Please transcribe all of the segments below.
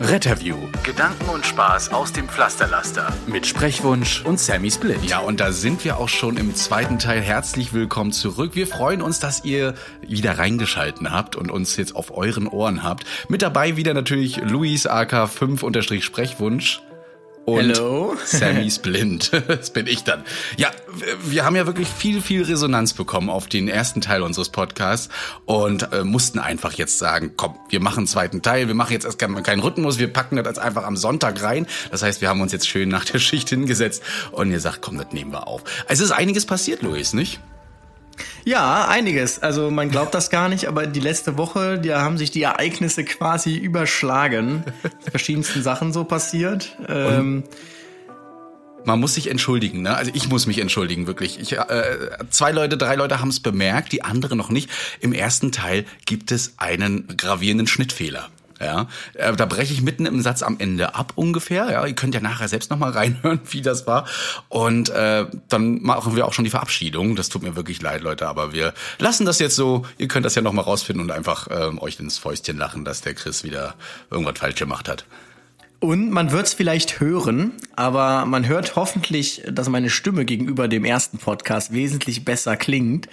Retterview. Gedanken und Spaß aus dem Pflasterlaster. Mit Sprechwunsch und Sammy Split. Ja, und da sind wir auch schon im zweiten Teil. Herzlich willkommen zurück. Wir freuen uns, dass ihr wieder reingeschalten habt und uns jetzt auf euren Ohren habt. Mit dabei wieder natürlich Luis AK 5 Sprechwunsch und Hello. Sammy Splint. Das bin ich dann. Ja, wir haben ja wirklich viel, viel Resonanz bekommen auf den ersten Teil unseres Podcasts und äh, mussten einfach jetzt sagen, komm, wir machen einen zweiten Teil, wir machen jetzt erst keinen Rhythmus, wir packen das jetzt einfach am Sonntag rein. Das heißt, wir haben uns jetzt schön nach der Schicht hingesetzt und ihr sagt, komm, das nehmen wir auf. Es ist einiges passiert, Luis, nicht? Ja, einiges. Also man glaubt das gar nicht, aber die letzte Woche, da haben sich die Ereignisse quasi überschlagen. Verschiedensten Sachen so passiert. Ähm, man muss sich entschuldigen, ne? Also ich muss mich entschuldigen, wirklich. Ich, äh, zwei Leute, drei Leute haben es bemerkt, die andere noch nicht. Im ersten Teil gibt es einen gravierenden Schnittfehler. Ja, äh, da breche ich mitten im Satz am Ende ab ungefähr. Ja, ihr könnt ja nachher selbst noch mal reinhören, wie das war. Und äh, dann machen wir auch schon die Verabschiedung. Das tut mir wirklich leid, Leute, aber wir lassen das jetzt so. Ihr könnt das ja noch mal rausfinden und einfach ähm, euch ins Fäustchen lachen, dass der Chris wieder irgendwas falsch gemacht hat. Und man wird es vielleicht hören, aber man hört hoffentlich, dass meine Stimme gegenüber dem ersten Podcast wesentlich besser klingt.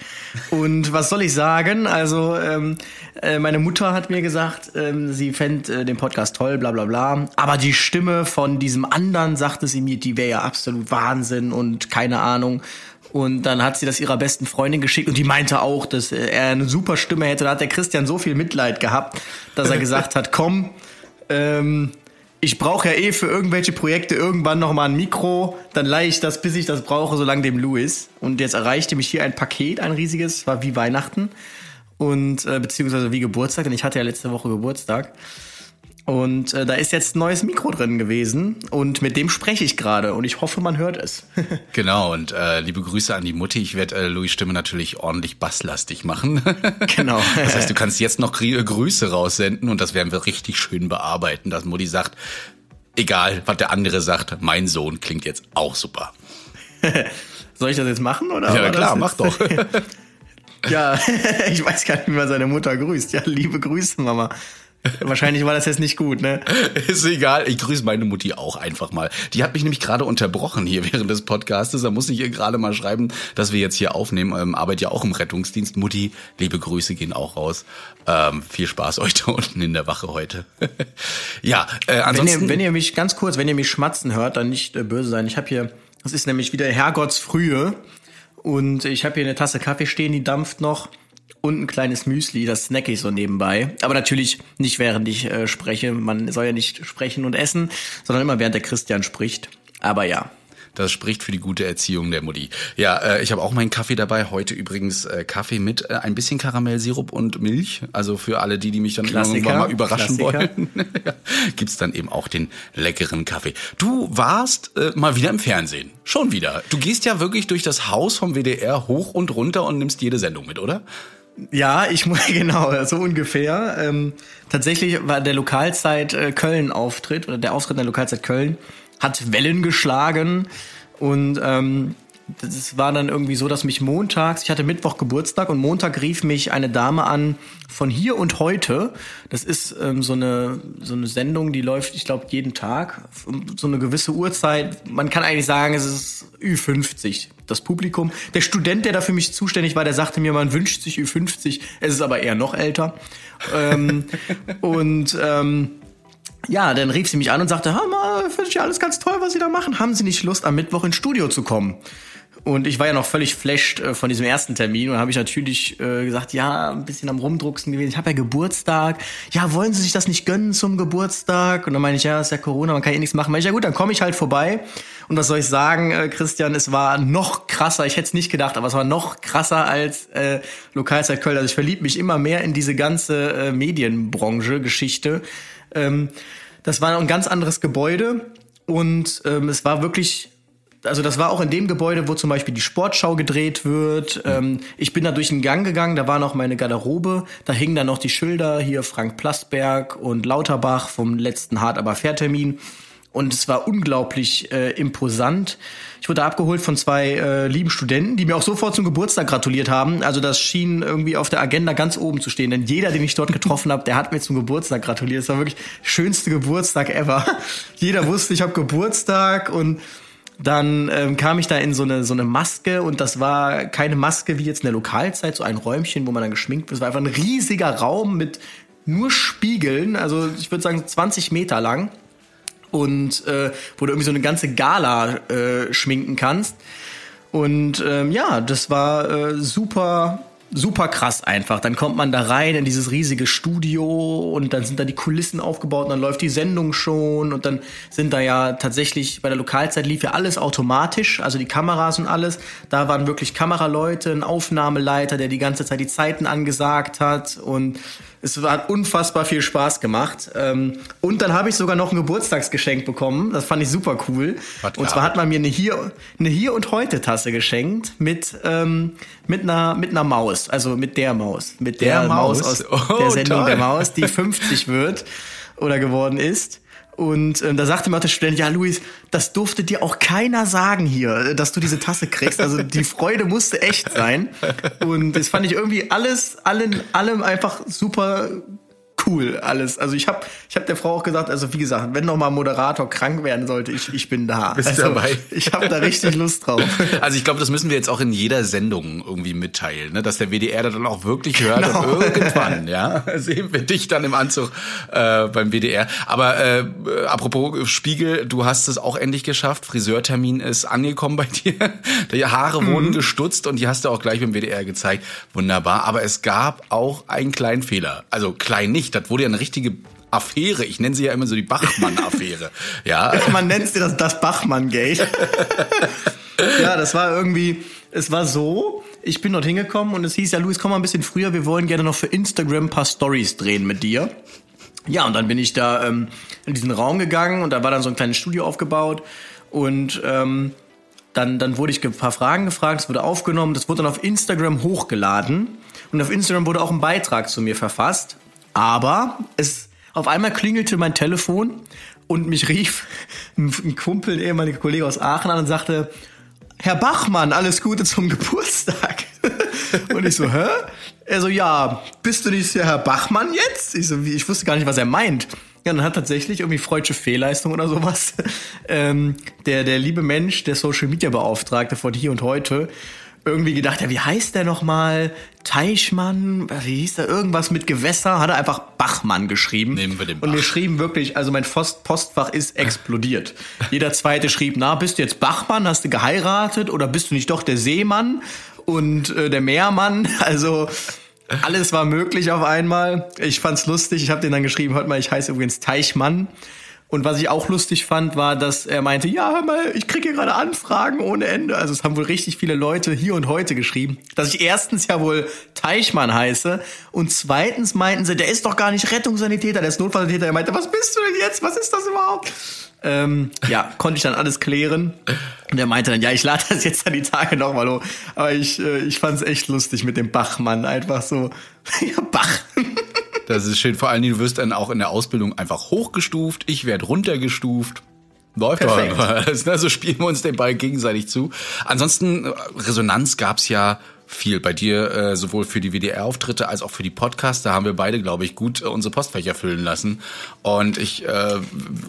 Und was soll ich sagen? Also ähm, äh, meine Mutter hat mir gesagt, ähm, sie fände äh, den Podcast toll, bla bla bla. Aber die Stimme von diesem anderen, sagte sie mir, die wäre ja absolut Wahnsinn und keine Ahnung. Und dann hat sie das ihrer besten Freundin geschickt und die meinte auch, dass er eine super Stimme hätte. Da hat der Christian so viel Mitleid gehabt, dass er gesagt hat, komm, ähm, ich brauche ja eh für irgendwelche Projekte irgendwann noch mal ein Mikro, dann leihe ich das, bis ich das brauche, solange dem Louis. Und jetzt erreichte mich hier ein Paket, ein riesiges, war wie Weihnachten und äh, beziehungsweise wie Geburtstag, denn ich hatte ja letzte Woche Geburtstag. Und äh, da ist jetzt ein neues Mikro drin gewesen und mit dem spreche ich gerade und ich hoffe, man hört es. genau, und äh, liebe Grüße an die Mutti. Ich werde äh, Louis Stimme natürlich ordentlich basslastig machen. genau. das heißt, du kannst jetzt noch Grüße raussenden und das werden wir richtig schön bearbeiten, dass Mutti sagt, egal, was der andere sagt, mein Sohn klingt jetzt auch super. Soll ich das jetzt machen oder? Ja, klar, mach doch. ja, ich weiß gar nicht, wie man seine Mutter grüßt. Ja, liebe Grüße, Mama. Wahrscheinlich war das jetzt nicht gut, ne? Ist egal. Ich grüße meine Mutti auch einfach mal. Die hat mich nämlich gerade unterbrochen hier während des Podcastes. Da muss ich ihr gerade mal schreiben, dass wir jetzt hier aufnehmen. Ähm, arbeite ja auch im Rettungsdienst. Mutti, liebe Grüße gehen auch raus. Ähm, viel Spaß euch da unten in der Wache heute. ja, äh, ansonsten. Wenn ihr, wenn ihr mich ganz kurz, wenn ihr mich schmatzen hört, dann nicht äh, böse sein. Ich habe hier, das ist nämlich wieder Herrgottsfrühe. Und ich habe hier eine Tasse Kaffee stehen, die dampft noch und ein kleines Müsli, das snacke ich so nebenbei. Aber natürlich nicht während ich äh, spreche. Man soll ja nicht sprechen und essen, sondern immer während der Christian spricht. Aber ja. Das spricht für die gute Erziehung der Mutti. Ja, äh, ich habe auch meinen Kaffee dabei. Heute übrigens äh, Kaffee mit äh, ein bisschen Karamellsirup und Milch. Also für alle die, die mich dann Klassiker, irgendwann mal überraschen Klassiker. wollen, gibt's dann eben auch den leckeren Kaffee. Du warst äh, mal wieder im Fernsehen. Schon wieder. Du gehst ja wirklich durch das Haus vom WDR hoch und runter und nimmst jede Sendung mit, oder? Ja, ich muss genau, so ungefähr. Ähm, tatsächlich war der Lokalzeit äh, Köln Auftritt oder der Auftritt in der Lokalzeit Köln hat Wellen geschlagen und ähm, das war dann irgendwie so, dass mich montags, ich hatte Mittwoch Geburtstag und Montag rief mich eine Dame an von hier und heute. Das ist ähm, so eine so eine Sendung, die läuft, ich glaube, jeden Tag so eine gewisse Uhrzeit. Man kann eigentlich sagen, es ist Ü50 das Publikum. Der Student, der da für mich zuständig war, der sagte mir, man wünscht sich Ü50. Es ist aber eher noch älter. ähm, und ähm, ja, dann rief sie mich an und sagte, hör mal, finde ich alles ganz toll, was Sie da machen. Haben Sie nicht Lust, am Mittwoch ins Studio zu kommen? Und ich war ja noch völlig flasht äh, von diesem ersten Termin und habe ich natürlich äh, gesagt, ja, ein bisschen am Rumdrucksen gewesen. Ich habe ja Geburtstag. Ja, wollen Sie sich das nicht gönnen zum Geburtstag? Und dann meine ich, ja, ist ja Corona, man kann eh nichts machen. Meine ich, ja gut, dann komme ich halt vorbei. Und was soll ich sagen, äh, Christian, es war noch krasser. Ich hätte es nicht gedacht, aber es war noch krasser als äh, Lokalzeit Köln. Also ich verliebe mich immer mehr in diese ganze äh, Medienbranche, Geschichte. Ähm, das war ein ganz anderes Gebäude und ähm, es war wirklich also das war auch in dem Gebäude, wo zum Beispiel die Sportschau gedreht wird. Ähm, ich bin da durch den Gang gegangen, da war noch meine Garderobe, da hingen dann noch die Schilder, hier Frank Plasberg und Lauterbach vom letzten Hart aber Fairtermin. Und es war unglaublich äh, imposant. Ich wurde abgeholt von zwei äh, lieben Studenten, die mir auch sofort zum Geburtstag gratuliert haben. Also das schien irgendwie auf der Agenda ganz oben zu stehen. Denn jeder, den ich dort getroffen habe, der hat mir zum Geburtstag gratuliert. Es war wirklich schönste Geburtstag ever. jeder wusste, ich habe Geburtstag und dann ähm, kam ich da in so eine, so eine Maske und das war keine Maske wie jetzt in der Lokalzeit, so ein Räumchen, wo man dann geschminkt wird. Es war einfach ein riesiger Raum mit nur Spiegeln, also ich würde sagen 20 Meter lang und äh, wo du irgendwie so eine ganze Gala äh, schminken kannst. Und ähm, ja, das war äh, super super krass einfach. Dann kommt man da rein in dieses riesige Studio und dann sind da die Kulissen aufgebaut und dann läuft die Sendung schon und dann sind da ja tatsächlich bei der Lokalzeit lief ja alles automatisch, also die Kameras und alles. Da waren wirklich Kameraleute, ein Aufnahmeleiter, der die ganze Zeit die Zeiten angesagt hat und es hat unfassbar viel Spaß gemacht. Ähm, und dann habe ich sogar noch ein Geburtstagsgeschenk bekommen. Das fand ich super cool. Und zwar hat man mir eine Hier, eine Hier und Heute Tasse geschenkt mit, ähm, mit einer, mit einer Maus. Also mit der Maus. Mit der, der Maus. Maus aus oh, der Sendung toll. der Maus, die 50 wird oder geworden ist. Und ähm, da sagte mir der Student, ja Luis, das durfte dir auch keiner sagen hier, dass du diese Tasse kriegst. Also die Freude musste echt sein. Und das fand ich irgendwie alles, allen, allem einfach super cool alles. Also ich habe ich hab der Frau auch gesagt, also wie gesagt, wenn noch mal Moderator krank werden sollte, ich, ich bin da. Bist also, dabei? Ich habe da richtig Lust drauf. Also ich glaube, das müssen wir jetzt auch in jeder Sendung irgendwie mitteilen, ne? dass der WDR da dann auch wirklich hört genau. und irgendwann, ja, sehen wir dich dann im Anzug äh, beim WDR. Aber äh, apropos Spiegel, du hast es auch endlich geschafft. Friseurtermin ist angekommen bei dir. Die Haare mhm. wurden gestutzt und die hast du auch gleich beim WDR gezeigt. Wunderbar. Aber es gab auch einen kleinen Fehler. Also klein nicht das wurde ja eine richtige Affäre. Ich nenne sie ja immer so die Bachmann-Affäre. ja. Man nennt sie das, das Bachmann-Gate. ja, das war irgendwie, es war so, ich bin dort hingekommen und es hieß ja, Luis, komm mal ein bisschen früher, wir wollen gerne noch für Instagram ein paar Stories drehen mit dir. Ja, und dann bin ich da ähm, in diesen Raum gegangen und da war dann so ein kleines Studio aufgebaut und ähm, dann, dann wurde ich ein paar Fragen gefragt, es wurde aufgenommen, das wurde dann auf Instagram hochgeladen und auf Instagram wurde auch ein Beitrag zu mir verfasst aber es auf einmal klingelte mein Telefon und mich rief ein Kumpel, ein ehemaliger Kollege aus Aachen an und sagte, Herr Bachmann, alles Gute zum Geburtstag. und ich so, hä? Er so, ja, bist du nicht der Herr Bachmann jetzt? Ich so, ich wusste gar nicht, was er meint. Ja, dann hat tatsächlich irgendwie freudsche Fehlleistung oder sowas. Ähm, der, der liebe Mensch, der Social Media Beauftragte von hier und heute, irgendwie gedacht, ja, wie heißt der nochmal? Teichmann, wie hieß der? Irgendwas mit Gewässer, hat er einfach Bachmann geschrieben. Nehmen wir den Bach. Und wir schrieben wirklich, also mein Post Postfach ist explodiert. Jeder zweite schrieb, na, bist du jetzt Bachmann, hast du geheiratet oder bist du nicht doch der Seemann und äh, der Meermann? Also alles war möglich auf einmal. Ich fand's lustig. Ich habe den dann geschrieben, hört mal, ich heiße übrigens Teichmann. Und was ich auch lustig fand, war, dass er meinte, ja, hör mal, ich kriege hier gerade Anfragen ohne Ende. Also es haben wohl richtig viele Leute hier und heute geschrieben, dass ich erstens ja wohl Teichmann heiße und zweitens meinten sie, der ist doch gar nicht Rettungssanitäter, der ist Notfallsanitäter. Er meinte, was bist du denn jetzt? Was ist das überhaupt? Ähm, ja, konnte ich dann alles klären. Und er meinte dann, ja, ich lade das jetzt an die Tage nochmal hoch. Aber ich, äh, ich fand es echt lustig mit dem Bachmann. Einfach so, ja, Bach. Das ist schön. Vor allen Dingen, du wirst dann auch in der Ausbildung einfach hochgestuft. Ich werde runtergestuft. Läuft doch. Also spielen wir uns den Ball gegenseitig zu. Ansonsten, Resonanz gab's ja viel. Bei dir äh, sowohl für die WDR-Auftritte als auch für die Podcasts. Da haben wir beide, glaube ich, gut äh, unsere Postfächer füllen lassen. Und ich äh,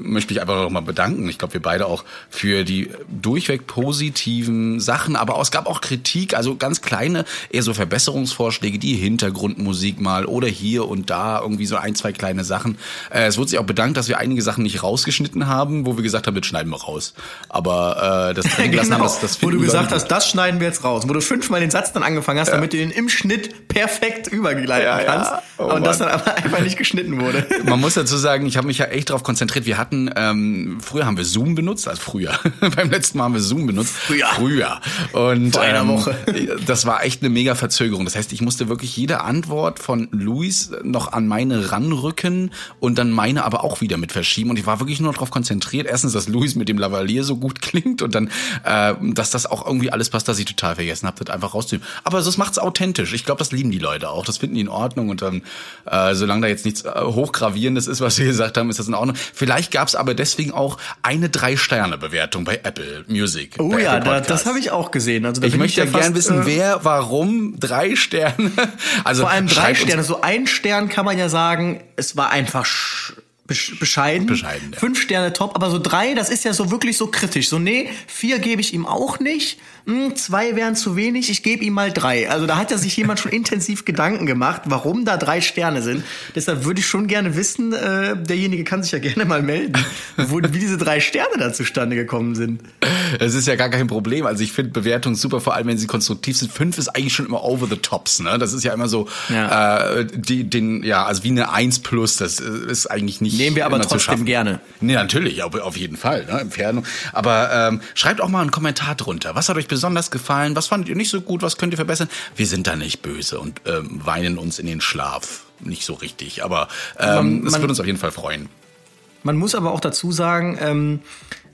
möchte mich einfach nochmal bedanken. Ich glaube, wir beide auch für die durchweg positiven Sachen. Aber auch, es gab auch Kritik, also ganz kleine, eher so Verbesserungsvorschläge, die Hintergrundmusik mal oder hier und da irgendwie so ein, zwei kleine Sachen. Äh, es wurde sich auch bedankt, dass wir einige Sachen nicht rausgeschnitten haben, wo wir gesagt haben, das schneiden wir raus. Aber äh, das drin genau, haben, das, das wo du gesagt hast, das schneiden wir jetzt raus. Wo du fünfmal den Satz dann angefangen hast, damit du den im Schnitt perfekt übergleiten Ja, ja. kannst. Oh und das Mann. dann aber einfach nicht geschnitten wurde. Man muss dazu sagen, ich habe mich ja echt darauf konzentriert. Wir hatten, ähm, früher haben wir Zoom benutzt, also früher. Beim letzten Mal haben wir Zoom benutzt. Früher. Früher. Und Vor einer ähm, Woche. das war echt eine mega Verzögerung. Das heißt, ich musste wirklich jede Antwort von Luis noch an meine ranrücken und dann meine aber auch wieder mit verschieben. Und ich war wirklich nur darauf konzentriert. Erstens, dass Luis mit dem Lavalier so gut klingt und dann, äh, dass das auch irgendwie alles passt, dass ich total vergessen habe, das einfach rauszunehmen. Aber das macht's authentisch. Ich glaube, das lieben die Leute auch. Das finden die in Ordnung. Und dann, äh, solange da jetzt nichts äh, Hochgravierendes ist, was wir gesagt haben, ist das in Ordnung. Vielleicht gab's aber deswegen auch eine Drei-Sterne-Bewertung bei Apple Music. Oh ja, da, das habe ich auch gesehen. Also Ich möchte ja fast, gern wissen, äh, wer, warum, drei Sterne. Also Vor allem drei Sterne. So ein Stern kann man ja sagen, es war einfach sch- bescheiden. Bescheiden, ja. Fünf Sterne top, aber so drei, das ist ja so wirklich so kritisch. So, nee, vier gebe ich ihm auch nicht. Hm, zwei wären zu wenig, ich gebe ihm mal drei. Also da hat ja sich jemand schon intensiv Gedanken gemacht, warum da drei Sterne sind. Deshalb würde ich schon gerne wissen, äh, derjenige kann sich ja gerne mal melden, wo, wie diese drei Sterne da zustande gekommen sind. Es ist ja gar kein Problem. Also ich finde Bewertungen super, vor allem wenn sie konstruktiv sind. Fünf ist eigentlich schon immer over the tops, ne? Das ist ja immer so, Ja. äh, die, den, ja, also wie eine Eins plus, das äh, ist eigentlich nicht. Nehmen wir aber trotzdem gerne. Nee, natürlich, auf, jeden Fall, ne? Entfernung. Aber ähm, schreibt auch mal einen Kommentar drunter. Was hat euch besonders gefallen? Was fandet ihr nicht so gut? Was könnt ihr verbessern? Wir sind da nicht böse und ähm, weinen uns in den Schlaf. Nicht so richtig, aber ähm, es würde uns auf jeden Fall freuen. Man muss aber auch dazu sagen, ähm,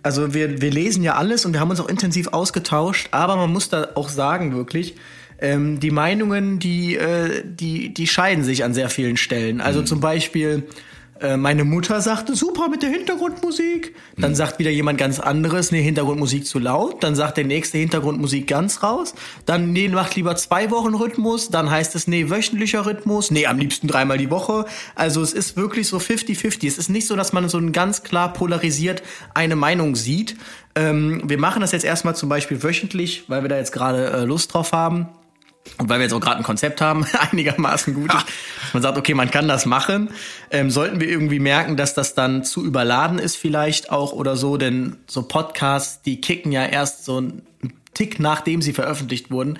also wir, wir lesen ja alles und wir haben uns auch intensiv ausgetauscht, aber man muss da auch sagen, wirklich, ähm, die Meinungen, die, äh, die, die scheiden sich an sehr vielen Stellen. Also zum Beispiel, äh, meine Mutter sagte, super mit der Hintergrundmusik. Dann sagt wieder jemand ganz anderes, nee, Hintergrundmusik zu laut. Dann sagt der nächste Hintergrundmusik ganz raus. Dann, nee, macht lieber zwei Wochen Rhythmus. Dann heißt es, nee, wöchentlicher Rhythmus. Nee, am liebsten dreimal die Woche. Also es ist wirklich so 50-50. Es ist nicht so, dass man so ein ganz klar polarisiert eine Meinung sieht. Ähm, wir machen das jetzt erstmal zum Beispiel wöchentlich, weil wir da jetzt gerade äh, Lust drauf haben. Und weil wir jetzt auch gerade ein Konzept haben, einigermaßen gut ist, man sagt, okay, man kann das machen, ähm, sollten wir irgendwie merken, dass das dann zu überladen ist vielleicht auch oder so, denn so Podcasts, die kicken ja erst so ein Tick, nachdem sie veröffentlicht wurden,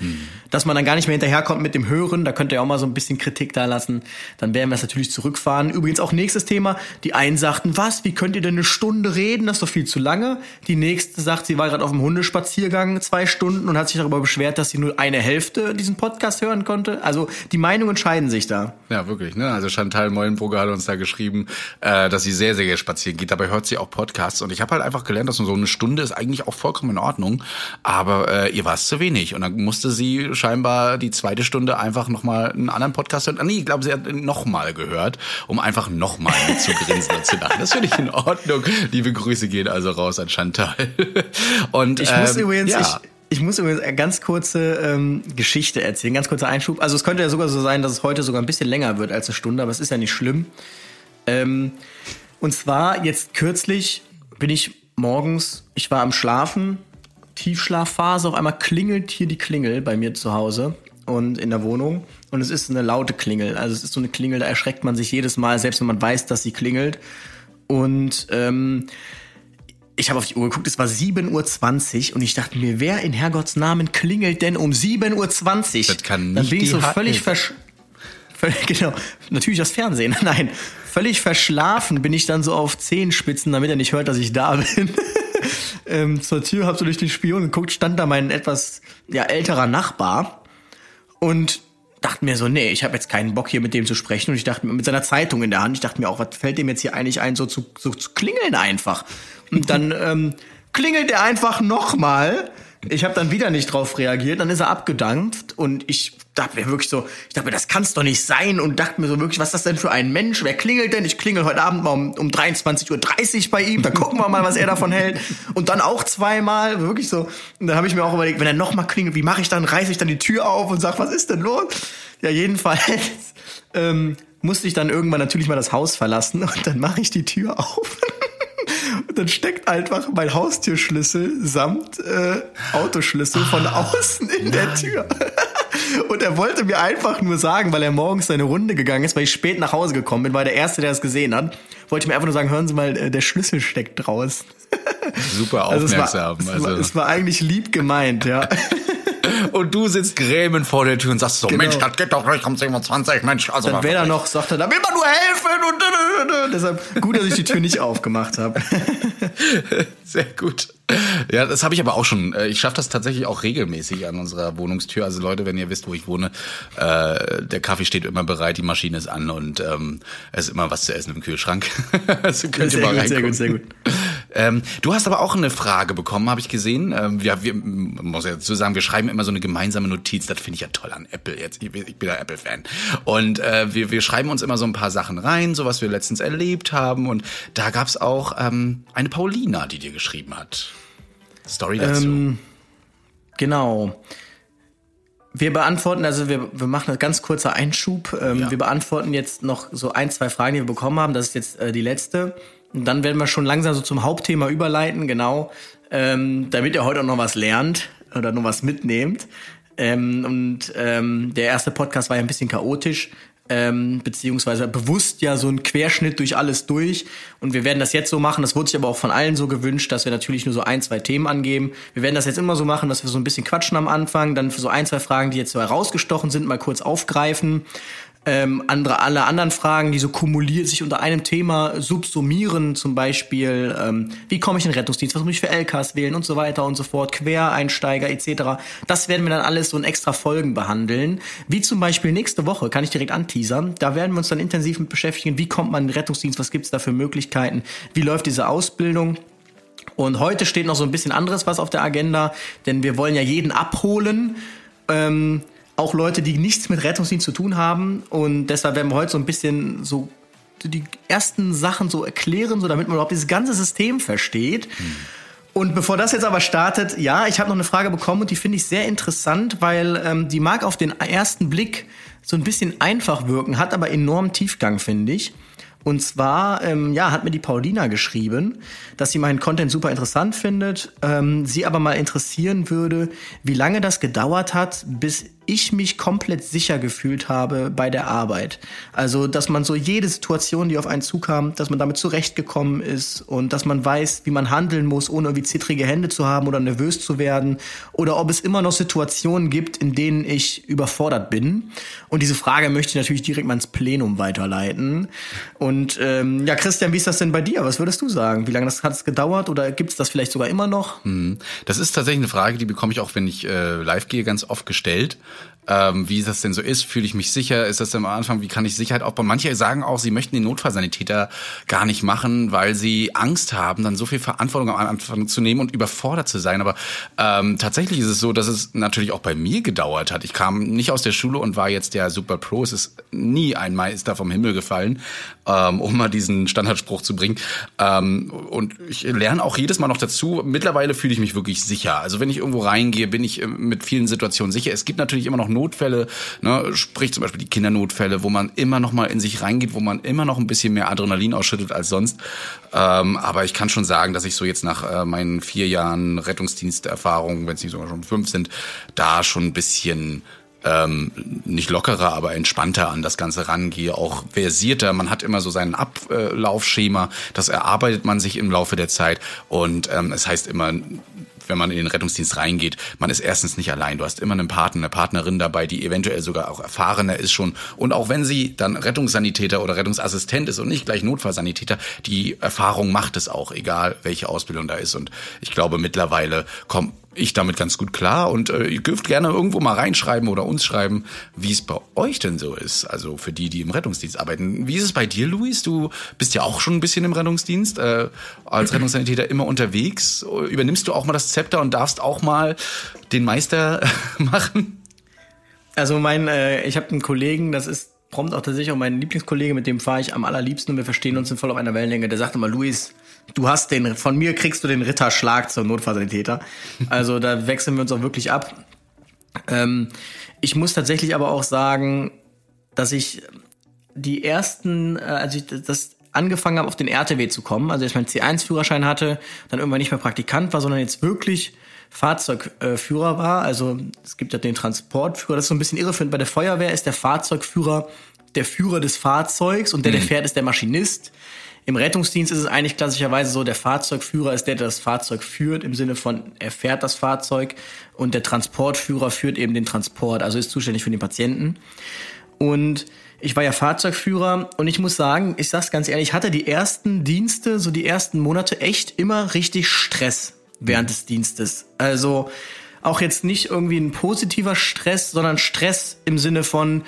dass man dann gar nicht mehr hinterherkommt mit dem Hören, da könnt ihr auch mal so ein bisschen Kritik da lassen, dann werden wir es natürlich zurückfahren. Übrigens auch nächstes Thema, die einen sagten, was, wie könnt ihr denn eine Stunde reden, das ist doch viel zu lange. Die nächste sagt, sie war gerade auf dem Hundespaziergang zwei Stunden und hat sich darüber beschwert, dass sie nur eine Hälfte diesen Podcast hören konnte. Also die Meinungen scheiden sich da. Ja, wirklich. Ne? Also Chantal Mollenbrugger hat uns da geschrieben, äh, dass sie sehr, sehr gerne spazieren geht. Dabei hört sie auch Podcasts. Und ich habe halt einfach gelernt, dass so eine Stunde ist eigentlich auch vollkommen in Ordnung. Aber äh, ihr war es zu wenig. Und dann musste sie scheinbar die zweite Stunde einfach nochmal einen anderen Podcast hören. Ah, nee, ich glaube, sie hat nochmal gehört, um einfach nochmal zu grinsen und zu lachen. Das finde ich in Ordnung. Liebe Grüße gehen also raus an Chantal. Und, Ich muss ähm, übrigens, ja. ich, ich muss übrigens eine ganz kurze ähm, Geschichte erzählen, ganz kurzer Einschub. Also es könnte ja sogar so sein, dass es heute sogar ein bisschen länger wird als eine Stunde, aber es ist ja nicht schlimm. Ähm, und zwar jetzt kürzlich bin ich morgens, ich war am Schlafen, Tiefschlafphase, auf einmal klingelt hier die Klingel bei mir zu Hause und in der Wohnung. Und es ist eine laute Klingel. Also es ist so eine Klingel, da erschreckt man sich jedes Mal, selbst wenn man weiß, dass sie klingelt. Und ähm, ich habe auf die Uhr geguckt, es war 7.20 Uhr und ich dachte mir, wer in Herrgotts Namen klingelt denn um 7.20 Uhr? Das kann Dann nicht bin ich so völlig versch genau, natürlich das Fernsehen. Nein, völlig verschlafen bin ich dann so auf Zehenspitzen, damit er nicht hört, dass ich da bin. ähm, zur Tür, hab so durch den Spion geguckt, stand da mein etwas ja, älterer Nachbar und dachte mir so, nee, ich habe jetzt keinen Bock hier mit dem zu sprechen und ich dachte mir mit seiner Zeitung in der Hand, ich dachte mir auch, was fällt dem jetzt hier eigentlich ein, so zu, so zu klingeln einfach. Und dann ähm, klingelt er einfach nochmal ich habe dann wieder nicht drauf reagiert, dann ist er abgedampft und ich dachte mir wirklich so, ich dachte mir, das kann's doch nicht sein und dachte mir so wirklich, was ist das denn für ein Mensch? Wer klingelt denn? Ich klingel heute Abend mal um, um 23.30 Uhr bei ihm, dann gucken wir mal, was er davon hält. Und dann auch zweimal, wirklich so. Und dann habe ich mir auch überlegt, wenn er nochmal klingelt, wie mache ich dann? Reiße ich dann die Tür auf und sag, was ist denn los? Ja, jedenfalls ähm, musste ich dann irgendwann natürlich mal das Haus verlassen und dann mache ich die Tür auf. Und dann steckt einfach mein Haustürschlüssel samt äh, Autoschlüssel von ah, außen in der Tür. Und er wollte mir einfach nur sagen, weil er morgens seine Runde gegangen ist, weil ich spät nach Hause gekommen bin, war der Erste, der es gesehen hat, wollte ich mir einfach nur sagen, hören Sie mal, äh, der Schlüssel steckt draußen. Super aufmerksam. Also es war, es war, also. es war eigentlich lieb gemeint, ja. Und du sitzt grämen vor der Tür und sagst so, genau. Mensch, das geht doch nicht um 27, Mensch. Also Dann wäre er noch, sagt er, da will man nur helfen und deshalb gut, dass ich die Tür nicht aufgemacht habe. Sehr gut. Ja, das habe ich aber auch schon. Äh, ich schaffe das tatsächlich auch regelmäßig an unserer Wohnungstür. Also Leute, wenn ihr wisst, wo ich wohne, äh, der Kaffee steht immer bereit, die Maschine ist an und ähm, es ist immer was zu essen im Kühlschrank. also könnt sehr, ihr mal gut, sehr gut, sehr gut. Ähm, du hast aber auch eine Frage bekommen, habe ich gesehen. Ähm, wir, wir muss ja dazu sagen, wir schreiben immer so eine gemeinsame Notiz. Das finde ich ja toll an Apple jetzt. Ich, ich bin ja Apple-Fan. Und äh, wir, wir schreiben uns immer so ein paar Sachen rein, so was wir letztens erlebt haben. Und da gab's auch ähm, eine Paulina, die dir geschrieben hat. Story dazu. Ähm, genau. Wir beantworten, also wir, wir machen einen ganz kurzer Einschub. Ähm, ja. Wir beantworten jetzt noch so ein, zwei Fragen, die wir bekommen haben. Das ist jetzt äh, die letzte. Und dann werden wir schon langsam so zum Hauptthema überleiten, genau, ähm, damit ihr heute auch noch was lernt oder noch was mitnehmt. Ähm, und ähm, der erste Podcast war ja ein bisschen chaotisch ähm, beziehungsweise bewusst ja so ein Querschnitt durch alles durch. Und wir werden das jetzt so machen, das wurde sich aber auch von allen so gewünscht, dass wir natürlich nur so ein, zwei Themen angeben. Wir werden das jetzt immer so machen, dass wir so ein bisschen quatschen am Anfang, dann für so ein, zwei Fragen, die jetzt so herausgestochen sind, mal kurz aufgreifen ähm, andere, alle anderen Fragen, die so kumuliert sich unter einem Thema subsumieren, zum Beispiel, ähm, wie komme ich in den Rettungsdienst, was muss ich für LKs wählen und so weiter und so fort, Quereinsteiger etc. Das werden wir dann alles so in extra Folgen behandeln. Wie zum Beispiel nächste Woche, kann ich direkt anteasern, da werden wir uns dann intensiv mit beschäftigen, wie kommt man in den Rettungsdienst, was gibt's da für Möglichkeiten, wie läuft diese Ausbildung. Und heute steht noch so ein bisschen anderes was auf der Agenda, denn wir wollen ja jeden abholen. Ähm, auch Leute, die nichts mit Rettungsdienst zu tun haben. Und deshalb werden wir heute so ein bisschen so die ersten Sachen so erklären, so damit man überhaupt dieses ganze System versteht. Hm. Und bevor das jetzt aber startet, ja, ich habe noch eine Frage bekommen und die finde ich sehr interessant, weil ähm, die mag auf den ersten Blick so ein bisschen einfach wirken, hat aber enorm Tiefgang, finde ich. Und zwar, ähm, ja, hat mir die Paulina geschrieben, dass sie meinen Content super interessant findet, ähm, sie aber mal interessieren würde, wie lange das gedauert hat, bis ich mich komplett sicher gefühlt habe bei der Arbeit. Also, dass man so jede Situation, die auf einen zukam, dass man damit zurechtgekommen ist und dass man weiß, wie man handeln muss, ohne irgendwie zittrige Hände zu haben oder nervös zu werden. Oder ob es immer noch Situationen gibt, in denen ich überfordert bin. Und diese Frage möchte ich natürlich direkt mal ins Plenum weiterleiten. Und ähm, ja, Christian, wie ist das denn bei dir? Was würdest du sagen? Wie lange hat es gedauert oder gibt es das vielleicht sogar immer noch? Hm. Das ist tatsächlich eine Frage, die bekomme ich auch, wenn ich äh, live gehe, ganz oft gestellt ähm, wie das denn so ist. Fühle ich mich sicher? Ist das am Anfang? Wie kann ich Sicherheit aufbauen? Manche sagen auch, sie möchten den Notfallsanitäter gar nicht machen, weil sie Angst haben, dann so viel Verantwortung am Anfang zu nehmen und überfordert zu sein. Aber ähm, tatsächlich ist es so, dass es natürlich auch bei mir gedauert hat. Ich kam nicht aus der Schule und war jetzt der Super Pro. Es ist nie ein Meister vom Himmel gefallen, ähm, um mal diesen Standardspruch zu bringen. Ähm, und ich lerne auch jedes Mal noch dazu. Mittlerweile fühle ich mich wirklich sicher. Also wenn ich irgendwo reingehe, bin ich äh, mit vielen Situationen sicher. Es gibt natürlich immer noch Notfälle, ne, sprich zum Beispiel die Kindernotfälle, wo man immer noch mal in sich reingeht, wo man immer noch ein bisschen mehr Adrenalin ausschüttet als sonst. Ähm, aber ich kann schon sagen, dass ich so jetzt nach äh, meinen vier Jahren Rettungsdiensterfahrung, wenn es nicht sogar schon fünf sind, da schon ein bisschen ähm, nicht lockerer, aber entspannter an das Ganze rangehe, auch versierter. Man hat immer so sein Ablaufschema, das erarbeitet man sich im Laufe der Zeit und ähm, es heißt immer wenn man in den Rettungsdienst reingeht, man ist erstens nicht allein. Du hast immer einen Partner, eine Partnerin dabei, die eventuell sogar auch erfahrener ist schon. Und auch wenn sie dann Rettungssanitäter oder Rettungsassistent ist und nicht gleich Notfallsanitäter, die Erfahrung macht es auch, egal welche Ausbildung da ist. Und ich glaube, mittlerweile kommt ich damit ganz gut klar und äh, ihr dürft gerne irgendwo mal reinschreiben oder uns schreiben, wie es bei euch denn so ist. Also für die, die im Rettungsdienst arbeiten. Wie ist es bei dir, Luis? Du bist ja auch schon ein bisschen im Rettungsdienst, äh, als Rettungssanitäter immer unterwegs. Übernimmst du auch mal das Zepter und darfst auch mal den Meister machen? Also mein, äh, ich habe einen Kollegen, das ist prompt auch tatsächlich auch mein Lieblingskollege, mit dem fahre ich am allerliebsten und wir verstehen uns sind voll auf einer Wellenlänge. Der sagt immer, Luis, du hast den, von mir kriegst du den Ritterschlag zum Notfallsanitäter. Also da wechseln wir uns auch wirklich ab. Ähm, ich muss tatsächlich aber auch sagen, dass ich die ersten, äh, als ich das angefangen habe, auf den RTW zu kommen, also ich meinen C1-Führerschein hatte, dann irgendwann nicht mehr Praktikant war, sondern jetzt wirklich Fahrzeugführer war. Also es gibt ja den Transportführer, das ist so ein bisschen irreführend. Bei der Feuerwehr ist der Fahrzeugführer der Führer des Fahrzeugs und der, der mhm. fährt, ist der Maschinist. Im Rettungsdienst ist es eigentlich klassischerweise so, der Fahrzeugführer ist der, der das Fahrzeug führt, im Sinne von, er fährt das Fahrzeug und der Transportführer führt eben den Transport, also ist zuständig für den Patienten. Und ich war ja Fahrzeugführer und ich muss sagen, ich sag's ganz ehrlich, ich hatte die ersten Dienste, so die ersten Monate echt immer richtig Stress während des Dienstes. Also auch jetzt nicht irgendwie ein positiver Stress, sondern Stress im Sinne von,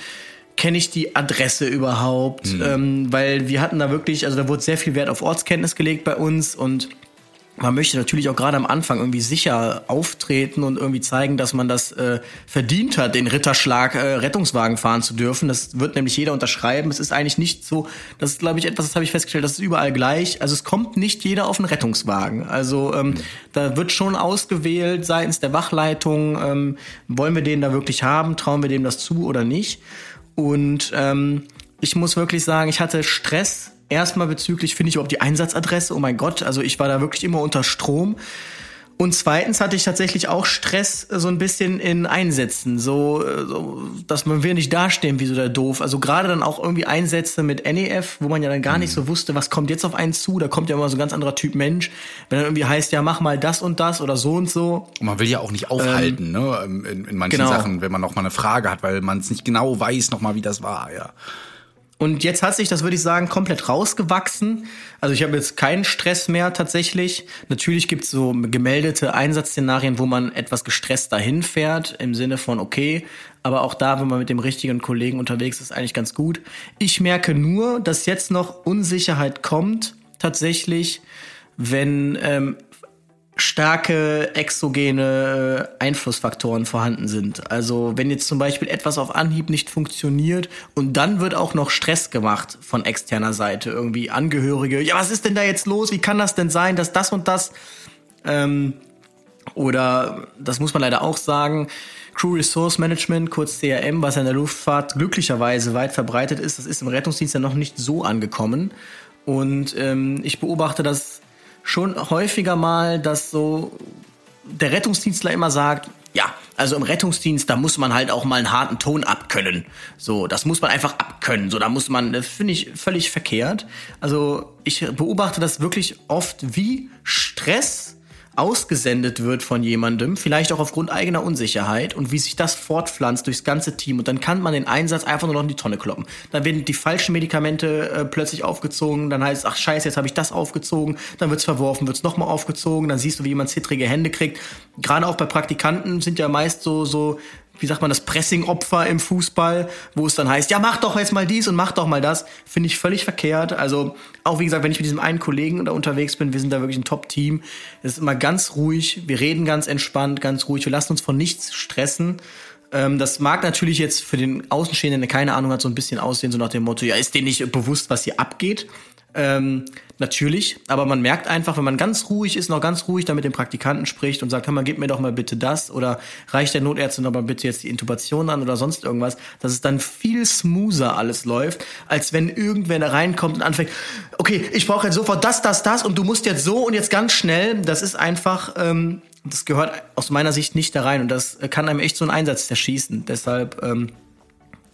kenne ich die Adresse überhaupt? Mhm. Ähm, weil wir hatten da wirklich, also da wurde sehr viel Wert auf Ortskenntnis gelegt bei uns und man möchte natürlich auch gerade am Anfang irgendwie sicher auftreten und irgendwie zeigen, dass man das äh, verdient hat, den Ritterschlag äh, Rettungswagen fahren zu dürfen. Das wird nämlich jeder unterschreiben. Es ist eigentlich nicht so, das ist, glaube ich, etwas, das habe ich festgestellt, das ist überall gleich. Also es kommt nicht jeder auf einen Rettungswagen. Also ähm, mhm. da wird schon ausgewählt seitens der Wachleitung, ähm, wollen wir den da wirklich haben, trauen wir dem das zu oder nicht. Und ähm, ich muss wirklich sagen, ich hatte Stress erstmal bezüglich, finde ich überhaupt die Einsatzadresse. Oh mein Gott, also ich war da wirklich immer unter Strom. Und zweitens hatte ich tatsächlich auch Stress so ein bisschen in Einsätzen, so, so dass man will nicht dastehen wie so der doof. Also gerade dann auch irgendwie Einsätze mit NEF, wo man ja dann gar nicht so mhm. wusste, was kommt jetzt auf einen zu. Da kommt ja immer so ein ganz anderer Typ Mensch. Wenn dann irgendwie heißt, ja mach mal das und das oder so und so. Und man will ja auch nicht aufhalten, ähm, ne, in, in manchen genau. Sachen, wenn man noch mal eine Frage hat, weil man es nicht genau weiß, noch mal wie das war, ja. Und jetzt hat sich das, würde ich sagen, komplett rausgewachsen. Also ich habe jetzt keinen Stress mehr tatsächlich. Natürlich gibt es so gemeldete Einsatzszenarien, wo man etwas gestresst dahin fährt, im Sinne von, okay, aber auch da, wenn man mit dem richtigen Kollegen unterwegs ist, eigentlich ganz gut. Ich merke nur, dass jetzt noch Unsicherheit kommt, tatsächlich, wenn ähm, starke exogene äh, Einflussfaktoren vorhanden sind. Also wenn jetzt zum Beispiel etwas auf Anhieb nicht funktioniert und dann wird auch noch Stress gemacht von externer Seite, irgendwie Angehörige, ja, was ist denn da jetzt los? Wie kann das denn sein, dass das und das ähm, oder das muss man leider auch sagen, Crew Resource Management, kurz CRM, was in der Luftfahrt glücklicherweise weit verbreitet ist, das ist im Rettungsdienst ja noch nicht so angekommen. Und ähm, ich beobachte das schon häufiger mal, dass so der Rettungsdienstler immer sagt, ja, also im Rettungsdienst, da muss man halt auch mal einen harten Ton abkönnen. So, das muss man einfach abkönnen. So, da muss man, das finde ich völlig verkehrt. Also ich beobachte das wirklich oft, wie Stress ausgesendet wird von jemandem, vielleicht auch aufgrund eigener Unsicherheit und wie sich das fortpflanzt durchs ganze Team und dann kann man den Einsatz einfach nur noch in die Tonne kloppen. Dann werden die falschen Medikamente äh, plötzlich aufgezogen, dann heißt es, ach scheiße, jetzt habe ich das aufgezogen, dann wird's verworfen, wird's nochmal aufgezogen, dann siehst du, wie jemand zittrige Hände kriegt. Gerade auch bei Praktikanten sind ja meist so, so wie sagt man, das Pressing-Opfer im Fußball, wo es dann heißt, ja, mach doch jetzt mal dies und mach doch mal das, finde ich völlig verkehrt. Also auch wie gesagt, wenn ich mit diesem einen Kollegen da unterwegs bin, wir sind da wirklich ein Top-Team. Es ist immer ganz ruhig, wir reden ganz entspannt, ganz ruhig, wir lassen uns von nichts stressen. Ähm, das mag natürlich jetzt für den Außenstehenden, der keine Ahnung hat, so ein bisschen aussehen, so nach dem Motto, ja, ist dir nicht bewusst, was hier abgeht? Ähm, natürlich, aber man merkt einfach, wenn man ganz ruhig ist, noch ganz ruhig da mit dem Praktikanten spricht und sagt, hör mal, gib mir doch mal bitte das oder reicht der Notärztin noch mal bitte jetzt die Intubation an oder sonst irgendwas, dass es dann viel smoother alles läuft, als wenn irgendwer da reinkommt und anfängt, okay, ich brauche jetzt sofort das, das, das und du musst jetzt so und jetzt ganz schnell. Das ist einfach, ähm, das gehört aus meiner Sicht nicht da rein und das kann einem echt so einen Einsatz zerschießen. Deshalb, ähm,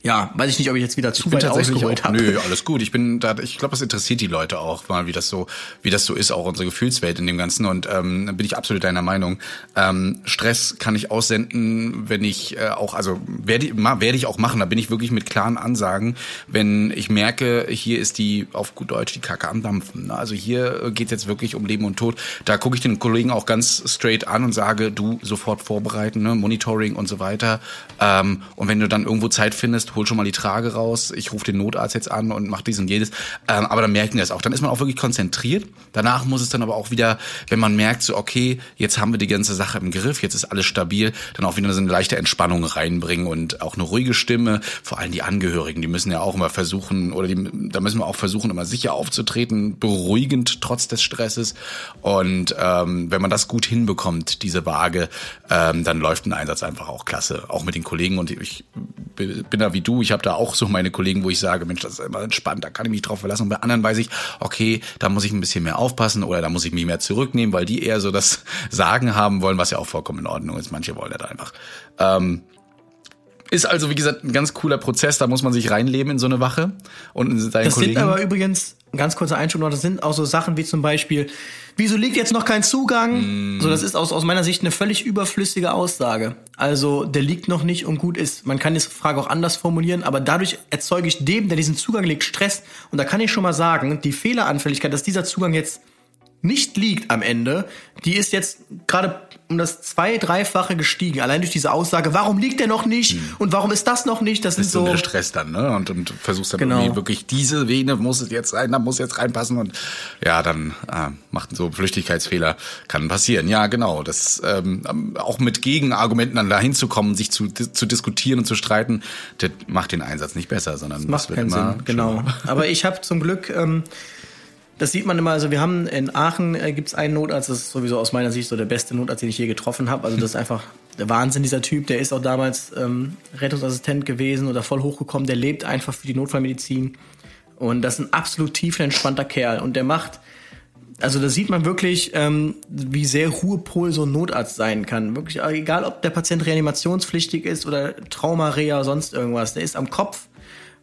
ja, weiß ich nicht, ob ich jetzt wieder zu weit ausgeholt habe. Nö, alles gut. Ich bin da, ich glaube, das interessiert die Leute auch mal, wie das so, wie das so ist, auch unsere Gefühlswelt in dem Ganzen. Und ähm, bin ich absolut deiner Meinung. Ähm, Stress kann ich aussenden, wenn ich äh, auch, also werde ich, werde ich auch machen. Da bin ich wirklich mit klaren Ansagen, wenn ich merke, hier ist die auf gut Deutsch die Kacke am dampfen. Ne? Also hier geht jetzt wirklich um Leben und Tod. Da gucke ich den Kollegen auch ganz straight an und sage, du sofort vorbereiten, ne? Monitoring und so weiter. Ähm, und wenn du dann irgendwo Zeit findest hol schon mal die Trage raus, ich rufe den Notarzt jetzt an und mach dies und jedes. Ähm, aber dann merken wir es auch. Dann ist man auch wirklich konzentriert. Danach muss es dann aber auch wieder, wenn man merkt, so okay, jetzt haben wir die ganze Sache im Griff, jetzt ist alles stabil, dann auch wieder so eine leichte Entspannung reinbringen und auch eine ruhige Stimme. Vor allem die Angehörigen, die müssen ja auch immer versuchen, oder die, da müssen wir auch versuchen, immer sicher aufzutreten, beruhigend trotz des Stresses. Und ähm, wenn man das gut hinbekommt, diese Waage, ähm, dann läuft ein Einsatz einfach auch klasse. Auch mit den Kollegen und ich bin da wie du, ich habe da auch so meine Kollegen, wo ich sage, Mensch, das ist immer entspannt, da kann ich mich drauf verlassen. Und bei anderen weiß ich, okay, da muss ich ein bisschen mehr aufpassen oder da muss ich mich mehr zurücknehmen, weil die eher so das Sagen haben wollen, was ja auch vollkommen in Ordnung ist. Manche wollen das einfach. Ähm, ist also, wie gesagt, ein ganz cooler Prozess, da muss man sich reinleben in so eine Wache und in seinen das Kollegen. sind aber übrigens, ganz kurzer Einschub noch, das sind auch so Sachen wie zum Beispiel, wieso liegt jetzt noch kein Zugang? Mm. So, das ist aus, aus meiner Sicht eine völlig überflüssige Aussage. Also, der liegt noch nicht und gut ist. Man kann die Frage auch anders formulieren, aber dadurch erzeuge ich dem, der diesen Zugang legt, Stress. Und da kann ich schon mal sagen, die Fehleranfälligkeit, dass dieser Zugang jetzt nicht liegt am Ende, die ist jetzt gerade um das zwei, dreifache gestiegen. Allein durch diese Aussage, warum liegt der noch nicht hm. und warum ist das noch nicht? Das, das ist so der Stress dann, ne? Und, und versuchst dann genau. irgendwie wirklich diese Vene muss es jetzt rein, da muss jetzt reinpassen und ja, dann äh, macht so Flüchtigkeitsfehler kann passieren. Ja, genau. Das ähm, auch mit Gegenargumenten dann dahin zu kommen, sich zu, zu diskutieren und zu streiten, das macht den Einsatz nicht besser, sondern das macht keinen Sinn. Genau. Aber ich habe zum Glück ähm, das sieht man immer, also wir haben in Aachen äh, gibt es einen Notarzt, das ist sowieso aus meiner Sicht so der beste Notarzt, den ich je getroffen habe. Also das ist einfach der Wahnsinn, dieser Typ, der ist auch damals ähm, Rettungsassistent gewesen oder voll hochgekommen, der lebt einfach für die Notfallmedizin. Und das ist ein absolut tiefenentspannter Kerl. Und der macht, also da sieht man wirklich, ähm, wie sehr Ruhepol so ein Notarzt sein kann. Wirklich, egal ob der Patient reanimationspflichtig ist oder Traumarea, sonst irgendwas, der ist am Kopf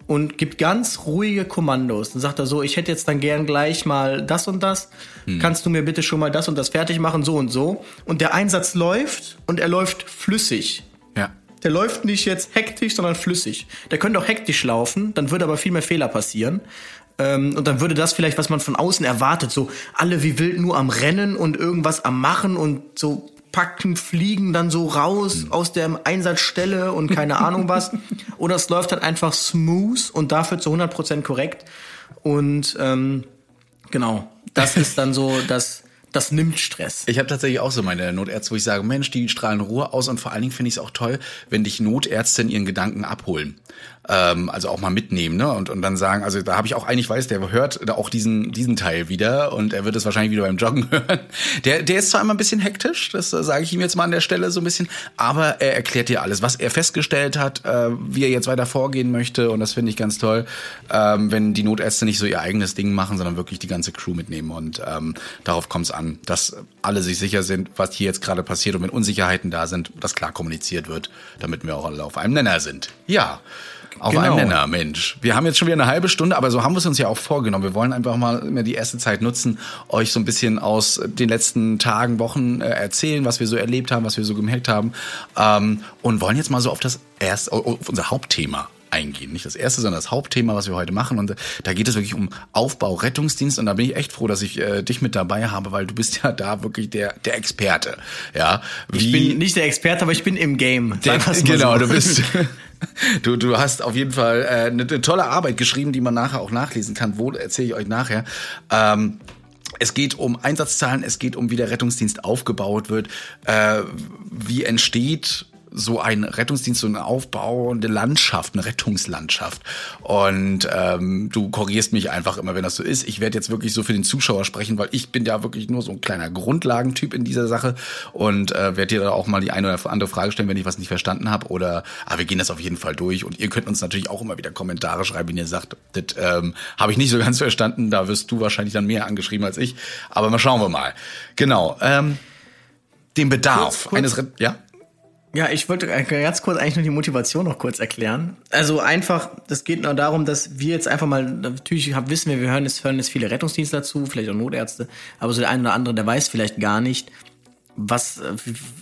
und gibt ganz ruhige Kommandos. Dann sagt er so, ich hätte jetzt dann gern gleich mal das und das. Hm. Kannst du mir bitte schon mal das und das fertig machen, so und so. Und der Einsatz läuft und er läuft flüssig. Ja. Der läuft nicht jetzt hektisch, sondern flüssig. Der könnte auch hektisch laufen, dann würde aber viel mehr Fehler passieren. Ähm, und dann würde das vielleicht, was man von außen erwartet, so alle wie wild nur am Rennen und irgendwas am Machen und so packen, fliegen dann so raus mhm. aus der Einsatzstelle und keine Ahnung was. Oder es läuft halt einfach smooth und dafür zu 100% korrekt. Und ähm, genau, das ist dann so das das nimmt Stress. Ich habe tatsächlich auch so meine Notärzte, wo ich sage, Mensch, die strahlen Ruhe aus und vor allen Dingen finde ich es auch toll, wenn dich Notärzte in ihren Gedanken abholen ähm, also auch mal mitnehmen, ne? Und, und dann sagen, also da habe ich auch einen, ich weiß, der hört auch diesen, diesen Teil wieder und er wird es wahrscheinlich wieder beim Joggen hören. Der, der ist zwar immer ein bisschen hektisch, das äh, sage ich ihm jetzt mal an der Stelle so ein bisschen, aber er erklärt dir alles, was er festgestellt hat, äh, wie er jetzt weiter vorgehen möchte und das finde ich ganz toll, ähm, wenn die Notärzte nicht so ihr eigenes Ding machen, sondern wirklich die ganze Crew mitnehmen und ähm, darauf kommt es an, dass alle sich sicher sind, was hier jetzt gerade passiert und wenn Unsicherheiten da sind, dass klar kommuniziert wird, damit wir auch alle auf einem Nenner sind. Ja. Auf genau. einem Nenner, Mensch. Wir haben jetzt schon wieder eine halbe Stunde, aber so haben wir es uns ja auch vorgenommen. Wir wollen einfach mal immer die erste Zeit nutzen, euch so ein bisschen aus den letzten Tagen, Wochen äh, erzählen, was wir so erlebt haben, was wir so gemerkt haben. Ähm, und wollen jetzt mal so auf das erste, auf unser Hauptthema eingehen. Nicht das erste, sondern das Hauptthema, was wir heute machen. Und äh, da geht es wirklich um Aufbau, Rettungsdienst. Und da bin ich echt froh, dass ich äh, dich mit dabei habe, weil du bist ja da wirklich der, der Experte. Ja, Wie, ich bin nicht der Experte, aber ich bin im Game. Der, genau, so. du bist. Du, du hast auf jeden Fall äh, eine, eine tolle Arbeit geschrieben, die man nachher auch nachlesen kann. Wo erzähle ich euch nachher. Ähm, es geht um Einsatzzahlen, es geht um, wie der Rettungsdienst aufgebaut wird, äh, wie entsteht so ein Rettungsdienst, so eine Landschaft, eine Rettungslandschaft. Und ähm, du korrigierst mich einfach immer, wenn das so ist. Ich werde jetzt wirklich so für den Zuschauer sprechen, weil ich bin ja wirklich nur so ein kleiner Grundlagentyp in dieser Sache und äh, werde dir da auch mal die eine oder andere Frage stellen, wenn ich was nicht verstanden habe. Oder aber ah, wir gehen das auf jeden Fall durch. Und ihr könnt uns natürlich auch immer wieder Kommentare schreiben, wenn ihr sagt, das ähm, habe ich nicht so ganz verstanden. Da wirst du wahrscheinlich dann mehr angeschrieben als ich. Aber mal schauen wir mal. Genau. Ähm, den Bedarf kurz, kurz. eines Re ja Ja, ich wollte ganz kurz eigentlich nur die Motivation noch kurz erklären. Also einfach, das geht nur darum, dass wir jetzt einfach mal, natürlich wissen wir, wir hören jetzt, hören jetzt viele Rettungsdienste dazu, vielleicht auch Notärzte, aber so der eine oder andere, der weiß vielleicht gar nicht, was,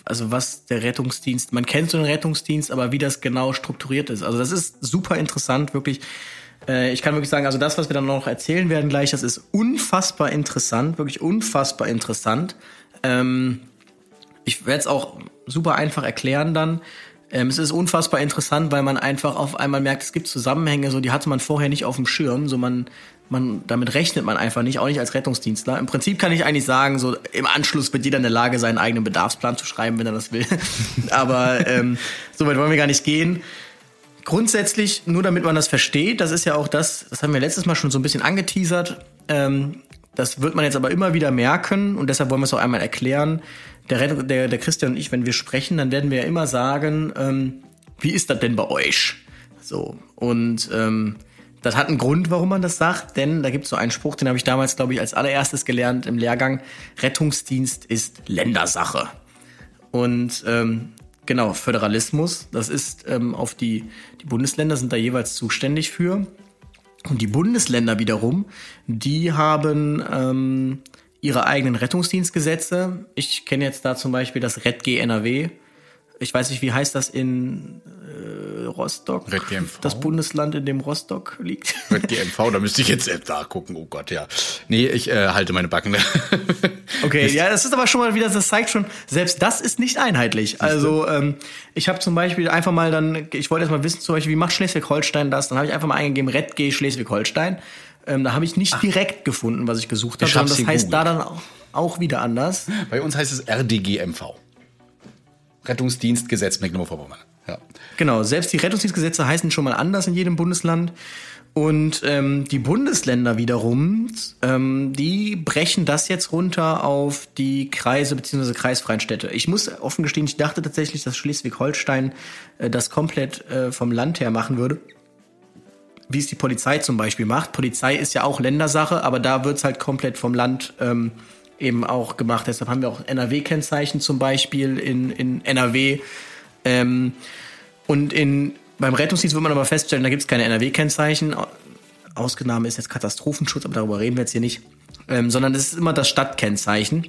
also was der Rettungsdienst, man kennt so einen Rettungsdienst, aber wie das genau strukturiert ist. Also das ist super interessant, wirklich. Äh, ich kann wirklich sagen, also das, was wir dann noch erzählen werden gleich, das ist unfassbar interessant, wirklich unfassbar interessant. Ähm, ich werde es auch super einfach erklären dann. Ähm, es ist unfassbar interessant, weil man einfach auf einmal merkt, es gibt Zusammenhänge, so die hatte man vorher nicht auf dem Schirm, so man man damit rechnet man einfach nicht, auch nicht als Rettungsdienstler. Im Prinzip kann ich eigentlich sagen, so im Anschluss wird jeder in der Lage, seinen eigenen Bedarfsplan zu schreiben, wenn er das will. Aber ähm, so weit wollen wir gar nicht gehen. Grundsätzlich, nur damit man das versteht, das ist ja auch das, das haben wir letztes Mal schon so ein bisschen angeteasert. Ähm, das wird man jetzt aber immer wieder merken und deshalb wollen wir es auch einmal erklären der, der, der Christian und ich, wenn wir sprechen, dann werden wir ja immer sagen, ähm, wie ist das denn bei euch? So, und ähm, das hat einen Grund, warum man das sagt, denn da gibt es so einen Spruch, den habe ich damals, glaube ich, als allererstes gelernt im Lehrgang. Rettungsdienst ist Ländersache. Und ähm, genau, Föderalismus, das ist ähm, auf die, die Bundesländer sind da jeweils zuständig für. Und die Bundesländer wiederum, die haben ähm, ihre eigenen Rettungsdienstgesetze. Ich kenne jetzt da zum Beispiel das RedG NRW. Ich weiß nicht, wie heißt das in äh, Rostock? RedGMV. Das Bundesland, in dem Rostock liegt. RedGMV, da müsste ich jetzt da gucken. Oh Gott, ja. Nee, ich äh, halte meine Backen. okay, ja, das ist aber schon mal wieder, das zeigt schon, selbst das ist nicht einheitlich. Also ähm, ich habe zum Beispiel einfach mal dann, ich wollte jetzt mal wissen, zum Beispiel, wie macht Schleswig-Holstein das? Dann habe ich einfach mal eingegeben, RedG Schleswig-Holstein. Ähm, da habe ich nicht Ach. direkt gefunden, was ich gesucht habe, sondern das heißt Google. da dann auch, auch wieder anders. Bei uns heißt es RDGMV. Rettungsdienstgesetz Mecklenburg-Vorpommern. Ja. Genau, selbst die Rettungsdienstgesetze heißen schon mal anders in jedem Bundesland. Und ähm, die Bundesländer wiederum, ähm, die brechen das jetzt runter auf die Kreise bzw. kreisfreien Städte. Ich muss offen gestehen, ich dachte tatsächlich, dass Schleswig-Holstein äh, das komplett äh, vom Land her machen würde wie es die Polizei zum Beispiel macht. Polizei ist ja auch Ländersache, aber da wird's halt komplett vom Land ähm, eben auch gemacht. Deshalb haben wir auch NRW-Kennzeichen zum Beispiel in, in NRW. Ähm, und in, beim Rettungsdienst wird man aber feststellen, da gibt's keine NRW-Kennzeichen. Ausgenahme ist jetzt Katastrophenschutz, aber darüber reden wir jetzt hier nicht. Ähm, sondern es ist immer das Stadtkennzeichen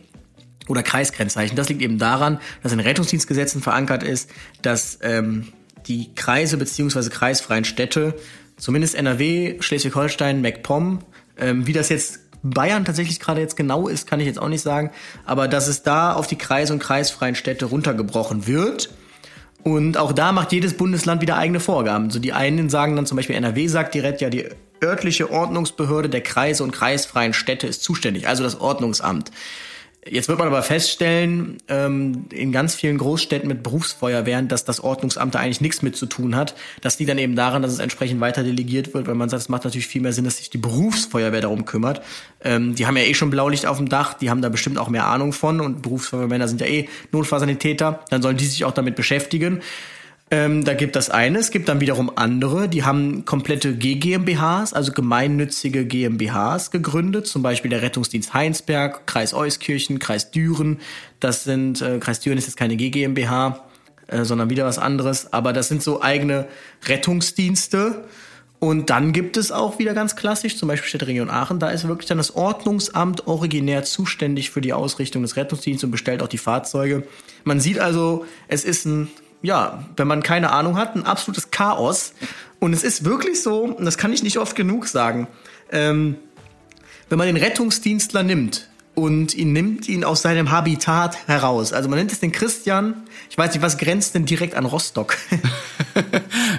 oder Kreiskennzeichen. Das liegt eben daran, dass in Rettungsdienstgesetzen verankert ist, dass ähm, die Kreise beziehungsweise kreisfreien Städte zumindest NRW, Schleswig-Holstein, MacPom, ähm, wie das jetzt Bayern tatsächlich gerade jetzt genau ist, kann ich jetzt auch nicht sagen, aber dass es da auf die Kreise und kreisfreien Städte runtergebrochen wird. Und auch da macht jedes Bundesland wieder eigene Vorgaben. So die einen sagen dann zum Beispiel, NRW sagt direkt, ja, die örtliche Ordnungsbehörde der Kreise und kreisfreien Städte ist zuständig, also das Ordnungsamt. Jetzt wird man aber feststellen, ähm, in ganz vielen Großstädten mit Berufsfeuerwehren, dass das Ordnungsamt da eigentlich nichts mit zu tun hat. Das liegt dann eben daran, dass es entsprechend weiter delegiert wird, weil man sagt, es macht natürlich viel mehr Sinn, dass sich die Berufsfeuerwehr darum kümmert. Ähm, die haben ja eh schon Blaulicht auf dem Dach, die haben da bestimmt auch mehr Ahnung von und Berufsfeuerwehrmänner sind ja eh Notfallsanitäter, dann sollen die sich auch damit beschäftigen. Ähm, da gibt das eine. Es gibt dann wiederum andere, die haben komplette GGMBHs, also gemeinnützige GmbHs gegründet. Zum Beispiel der Rettungsdienst Heinsberg, Kreis Euskirchen, Kreis Düren. Das sind, äh, Kreis Düren ist jetzt keine GGMBH, äh, sondern wieder was anderes. Aber das sind so eigene Rettungsdienste. Und dann gibt es auch wieder ganz klassisch, zum Beispiel Städteregion Aachen, da ist wirklich dann das Ordnungsamt originär zuständig für die Ausrichtung des Rettungsdienstes und bestellt auch die Fahrzeuge. Man sieht also, es ist ein ja, wenn man keine Ahnung hat, ein absolutes Chaos. Und es ist wirklich so, und das kann ich nicht oft genug sagen, ähm, wenn man den Rettungsdienstler nimmt und ihn nimmt ihn aus seinem Habitat heraus. Also man nennt es den Christian. Ich weiß nicht, was grenzt denn direkt an Rostock?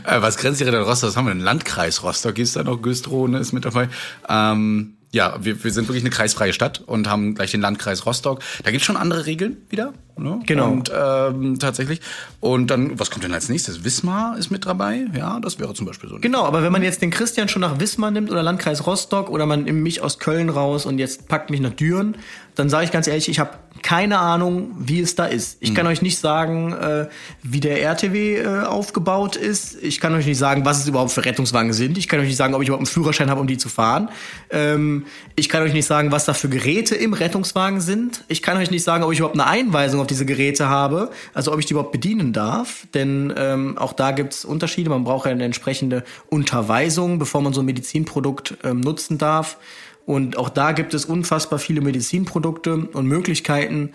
Äh, was grenzt direkt an Rostock? Was haben wir? Ein Landkreis Rostock ist da noch, Güstrow ist mit dabei. Ähm ja, wir, wir sind wirklich eine kreisfreie Stadt und haben gleich den Landkreis Rostock. Da gibt's schon andere Regeln wieder. Ne? Genau. Und ähm, tatsächlich. Und dann, was kommt denn als nächstes? Wismar ist mit dabei. Ja, das wäre zum Beispiel so. Genau, aber wenn man jetzt den Christian schon nach Wismar nimmt oder Landkreis Rostock oder man nimmt mich aus Köln raus und jetzt packt mich nach Düren, dann sage ich ganz ehrlich, ich habe keine Ahnung, wie es da ist. Ich mhm. kann euch nicht sagen, äh, wie der RTW äh, aufgebaut ist. Ich kann euch nicht sagen, was es überhaupt für Rettungswagen sind. Ich kann euch nicht sagen, ob ich überhaupt einen Führerschein habe, um die zu fahren. Ähm, ich kann euch nicht sagen, was da für Geräte im Rettungswagen sind. Ich kann euch nicht sagen, ob ich überhaupt eine Einweisung auf diese Geräte habe, also ob ich die überhaupt bedienen darf. Denn ähm, auch da gibt es Unterschiede. Man braucht ja eine entsprechende Unterweisung, bevor man so ein Medizinprodukt ähm, nutzen darf. Und auch da gibt es unfassbar viele Medizinprodukte und Möglichkeiten,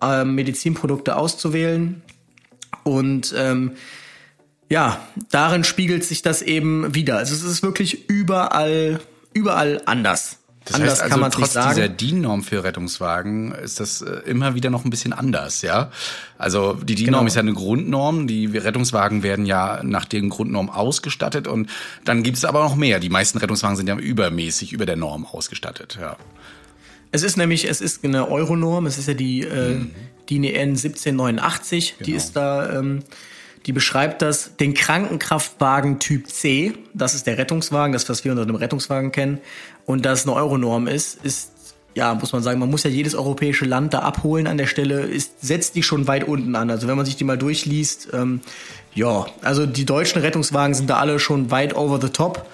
ähm, Medizinprodukte auszuwählen. Und ähm, ja, darin spiegelt sich das eben wieder. Also es ist wirklich überall, überall anders. Das anders heißt also, kann man trotz dieser DIN-Norm für Rettungswagen ist das äh, immer wieder noch ein bisschen anders, ja. Also die DIN-Norm genau. ist ja eine Grundnorm. Die Rettungswagen werden ja nach den Grundnormen ausgestattet und dann gibt es aber noch mehr. Die meisten Rettungswagen sind ja übermäßig über der Norm ausgestattet, ja. Es ist nämlich, es ist eine Euronorm. Es ist ja die äh, mhm. DIN EN 1789. Genau. Die ist da. Ähm, die beschreibt das, den Krankenkraftwagen Typ C, das ist der Rettungswagen, das, was wir unter dem Rettungswagen kennen, und das eine Euronorm ist, ist, ja, muss man sagen, man muss ja jedes europäische Land da abholen an der Stelle, ist, setzt die schon weit unten an. Also wenn man sich die mal durchliest, ähm, ja, also die deutschen Rettungswagen sind da alle schon weit over the top,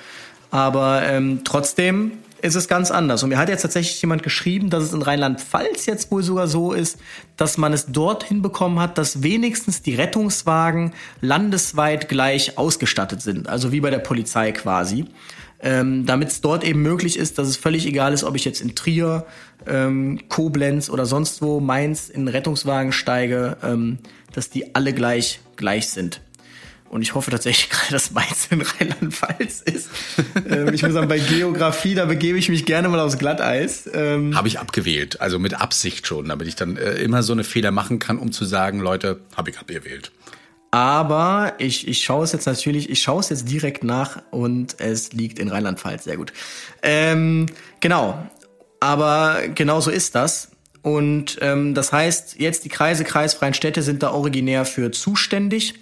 aber ähm, trotzdem ist es ganz anders. Und mir hat jetzt tatsächlich jemand geschrieben, dass es in Rheinland-Pfalz jetzt wohl sogar so ist, dass man es dorthin bekommen hat, dass wenigstens die Rettungswagen landesweit gleich ausgestattet sind. Also wie bei der Polizei quasi. Ähm, Damit es dort eben möglich ist, dass es völlig egal ist, ob ich jetzt in Trier, ähm, Koblenz oder sonst wo Mainz in Rettungswagen steige, ähm, dass die alle gleich gleich sind. Und ich hoffe tatsächlich gerade, dass Mainz in Rheinland-Pfalz ist. ähm, ich muss sagen, bei Geografie, da begebe ich mich gerne mal aufs Glatteis. Ähm, habe ich abgewählt, also mit Absicht schon, damit ich dann äh, immer so eine Fehler machen kann, um zu sagen, Leute, habe ich abgewählt. Aber ich, ich schaue es jetzt natürlich, ich schaue es jetzt direkt nach und es liegt in Rheinland-Pfalz, sehr gut. Ähm, genau, aber genau so ist das. Und ähm, das heißt, jetzt die Kreise, kreisfreien Städte sind da originär für zuständig.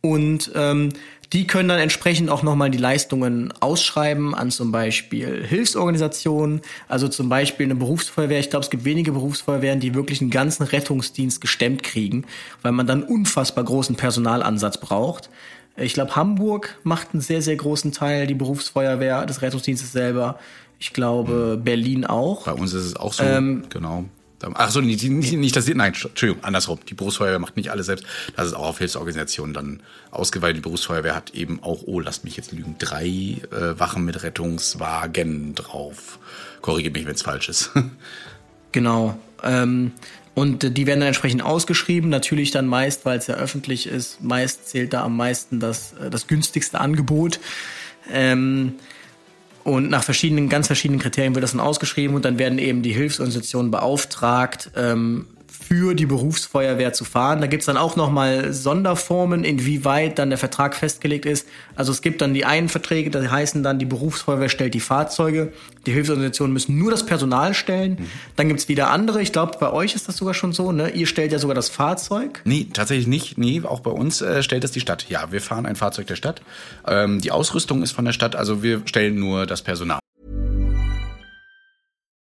Und ähm, die können dann entsprechend auch nochmal die Leistungen ausschreiben an zum Beispiel Hilfsorganisationen, also zum Beispiel eine Berufsfeuerwehr. Ich glaube, es gibt wenige Berufsfeuerwehren, die wirklich einen ganzen Rettungsdienst gestemmt kriegen, weil man dann unfassbar großen Personalansatz braucht. Ich glaube, Hamburg macht einen sehr, sehr großen Teil, die Berufsfeuerwehr des Rettungsdienstes selber. Ich glaube, Berlin auch. Bei uns ist es auch so, ähm, genau. Ach so, nicht, nicht, nicht das, nein, Entschuldigung, andersrum. Die Berufsfeuerwehr macht nicht alles selbst. Das ist auch auf Hilfsorganisationen dann ausgeweitet. Die Berufsfeuerwehr hat eben auch, oh, lasst mich jetzt lügen, drei äh, Wachen mit Rettungswagen drauf. Korrigiere mich, wenn es falsch ist. genau. Ähm, und die werden dann entsprechend ausgeschrieben. Natürlich dann meist, weil es ja öffentlich ist, meist zählt da am meisten das, äh, das günstigste Angebot. Ähm, und nach verschiedenen, ganz verschiedenen Kriterien wird das dann ausgeschrieben und dann werden eben die Hilfsorganisationen beauftragt, ähm, für die Berufsfeuerwehr zu fahren. Da gibt's dann auch nochmal Sonderformen, inwieweit dann der Vertrag festgelegt ist. Also es gibt dann die einen Verträge, die heißen dann, die Berufsfeuerwehr stellt die Fahrzeuge, die Hilfsorganisationen müssen nur das Personal stellen. Mhm. Dann gibt's wieder andere, ich glaube, bei euch ist das sogar schon so, ne? Ihr stellt ja sogar das Fahrzeug. Nee, tatsächlich nicht. Nee, auch bei uns äh, stellt das die Stadt. Ja, wir fahren ein Fahrzeug der Stadt. Ähm, die Ausrüstung ist von der Stadt, also wir stellen nur das Personal.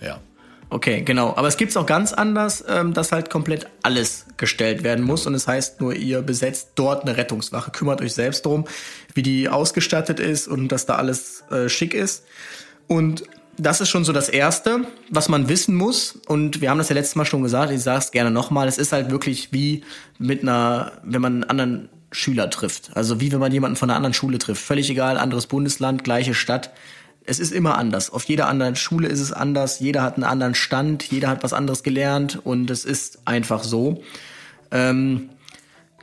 Ja. Okay, genau. Aber es gibt es auch ganz anders, ähm, dass halt komplett alles gestellt werden muss. Und es heißt nur, ihr besetzt dort eine Rettungswache. Kümmert euch selbst darum, wie die ausgestattet ist und dass da alles äh, schick ist. Und das ist schon so das Erste, was man wissen muss. Und wir haben das ja letztes Mal schon gesagt, ich sage es gerne nochmal, es ist halt wirklich wie mit einer, wenn man einen anderen Schüler trifft. Also wie wenn man jemanden von einer anderen Schule trifft. Völlig egal, anderes Bundesland, gleiche Stadt es ist immer anders. Auf jeder anderen Schule ist es anders. Jeder hat einen anderen Stand. Jeder hat was anderes gelernt. Und es ist einfach so. Ähm,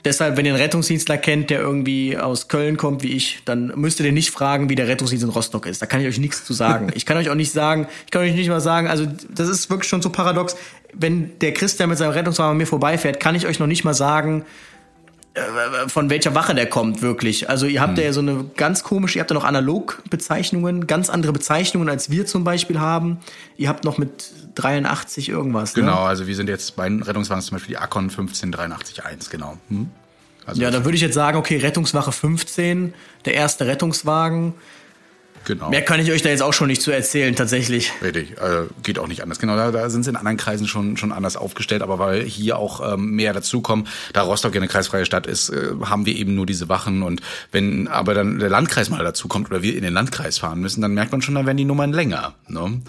deshalb, wenn ihr einen Rettungsdienstler kennt, der irgendwie aus Köln kommt, wie ich, dann müsst ihr den nicht fragen, wie der Rettungsdienst in Rostock ist. Da kann ich euch nichts zu sagen. Ich kann euch auch nicht sagen, ich kann euch nicht mal sagen, also das ist wirklich schon so paradox. Wenn der Christian mit seinem Rettungswagen an mir vorbeifährt, kann ich euch noch nicht mal sagen, von welcher Wache der kommt, wirklich. Also ihr habt hm. ja so eine ganz komische, ihr habt ja noch Analogbezeichnungen, ganz andere Bezeichnungen, als wir zum Beispiel haben. Ihr habt noch mit 83 irgendwas. Ne? Genau, ne? also wir sind jetzt bei Rettungswagen zum Beispiel die Akon 15881, genau. Hm? Also ja, da würde ich jetzt sagen, okay, Rettungswache 15, der erste Rettungswagen. Genau. Mehr kann ich euch da jetzt auch schon nicht zu erzählen, tatsächlich. Richtig, äh, geht auch nicht anders. Genau, da, da sind sie in anderen Kreisen schon, schon anders aufgestellt, aber weil hier auch ähm, mehr dazukommen, da Rostock ja eine kreisfreie Stadt ist, äh, haben wir eben nur diese Wachen und wenn aber dann der Landkreis mal dazukommt oder wir in den Landkreis fahren müssen, dann merkt man schon, dann werden die Nummern länger. Ne?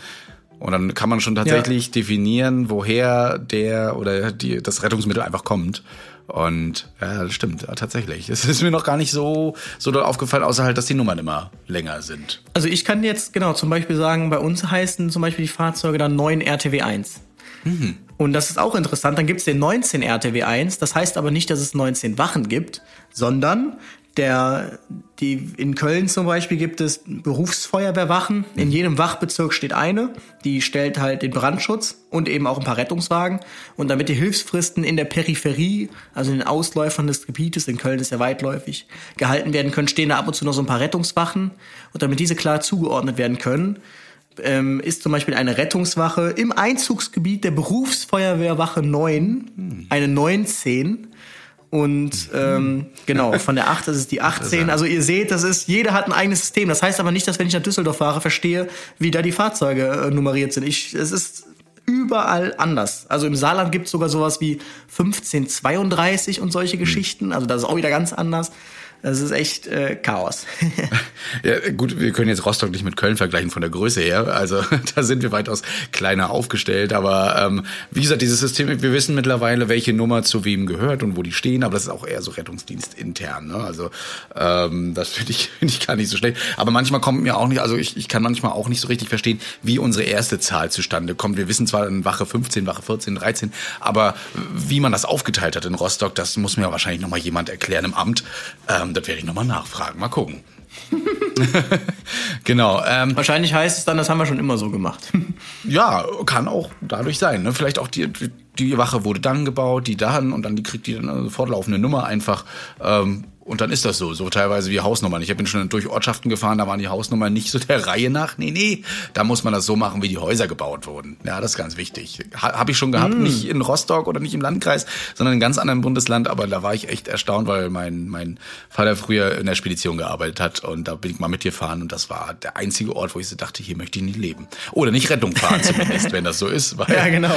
Und dann kann man schon tatsächlich ja. definieren, woher der oder die, das Rettungsmittel einfach kommt. Und ja, das stimmt, ja, tatsächlich. Es ist mir noch gar nicht so, so doll aufgefallen, außer halt, dass die Nummern immer länger sind. Also ich kann jetzt genau zum Beispiel sagen, bei uns heißen zum Beispiel die Fahrzeuge dann 9 RTW1. Mhm. Und das ist auch interessant, dann gibt es den 19 RTW1, das heißt aber nicht, dass es 19 Wachen gibt, sondern der, die, in Köln zum Beispiel gibt es Berufsfeuerwehrwachen. In jedem Wachbezirk steht eine. Die stellt halt den Brandschutz und eben auch ein paar Rettungswagen. Und damit die Hilfsfristen in der Peripherie, also in den Ausläufern des Gebietes, in Köln ist ja weitläufig, gehalten werden können, stehen da ab und zu noch so ein paar Rettungswachen. Und damit diese klar zugeordnet werden können, ähm, ist zum Beispiel eine Rettungswache im Einzugsgebiet der Berufsfeuerwehrwache 9, eine 19 und ähm, genau, von der 8 ist es die 18. Also ihr seht, das ist, jeder hat ein eigenes System. Das heißt aber nicht, dass wenn ich nach Düsseldorf fahre, verstehe, wie da die Fahrzeuge äh, nummeriert sind. Ich, es ist überall anders. Also im Saarland gibt es sogar sowas wie 1532 und solche Geschichten. Also das ist auch wieder ganz anders. Das ist echt äh, Chaos. ja, gut, wir können jetzt Rostock nicht mit Köln vergleichen von der Größe her. Also da sind wir weitaus kleiner aufgestellt. Aber ähm, wie gesagt, dieses System, wir wissen mittlerweile, welche Nummer zu wem gehört und wo die stehen, aber das ist auch eher so Rettungsdienst intern. Ne? Also ähm, das finde ich, find ich gar nicht so schlecht. Aber manchmal kommt mir auch nicht, also ich, ich kann manchmal auch nicht so richtig verstehen, wie unsere erste Zahl zustande kommt. Wir wissen zwar in Wache 15, Wache 14, 13, aber wie man das aufgeteilt hat in Rostock, das muss mir wahrscheinlich nochmal jemand erklären im Amt. Ähm, das werde ich nochmal nachfragen. Mal gucken. genau. Ähm, Wahrscheinlich heißt es dann, das haben wir schon immer so gemacht. ja, kann auch dadurch sein. Ne? Vielleicht auch die, die Wache wurde dann gebaut, die dann und dann die kriegt die dann eine fortlaufende Nummer einfach. Ähm, und dann ist das so, so teilweise wie Hausnummern. Ich bin schon durch Ortschaften gefahren, da waren die Hausnummern nicht so der Reihe nach. Nee, nee, da muss man das so machen, wie die Häuser gebaut wurden. Ja, das ist ganz wichtig. Ha, Habe ich schon gehabt, mm. nicht in Rostock oder nicht im Landkreis, sondern in ganz anderen Bundesland. Aber da war ich echt erstaunt, weil mein, mein Vater früher in der Spedition gearbeitet hat und da bin ich mal mitgefahren und das war der einzige Ort, wo ich so dachte, hier möchte ich nicht leben. Oder nicht Rettung fahren zumindest, wenn das so ist. Weil, ja, genau.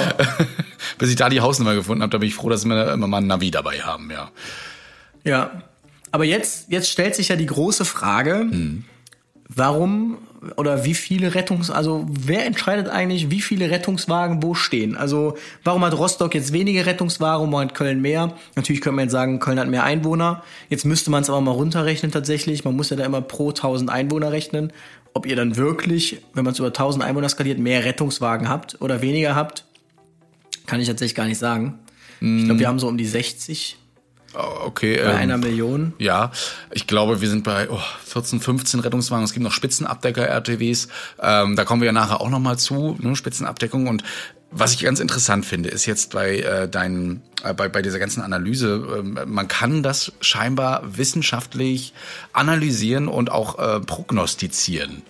bis ich da die Hausnummer gefunden habe, da bin ich froh, dass wir immer mal ein Navi dabei haben, ja. Ja, aber jetzt, jetzt stellt sich ja die große Frage, hm. warum oder wie viele Rettungs, also wer entscheidet eigentlich, wie viele Rettungswagen wo stehen? Also warum hat Rostock jetzt weniger Rettungswagen, warum hat Köln mehr? Natürlich könnte man jetzt sagen, Köln hat mehr Einwohner. Jetzt müsste man es aber mal runterrechnen tatsächlich. Man muss ja da immer pro 1000 Einwohner rechnen. Ob ihr dann wirklich, wenn man es über 1000 Einwohner skaliert, mehr Rettungswagen habt oder weniger habt, kann ich tatsächlich gar nicht sagen. Ich glaube, wir haben so um die 60 Okay. Bei ähm, einer Million? Ja, ich glaube, wir sind bei oh, 14, 15 Rettungswagen. Es gibt noch Spitzenabdecker-RTWs. Ähm, da kommen wir ja nachher auch nochmal zu, ne, Spitzenabdeckung. Und was ich ganz interessant finde, ist jetzt bei äh, deinen, äh, bei, bei dieser ganzen Analyse, äh, man kann das scheinbar wissenschaftlich analysieren und auch äh, prognostizieren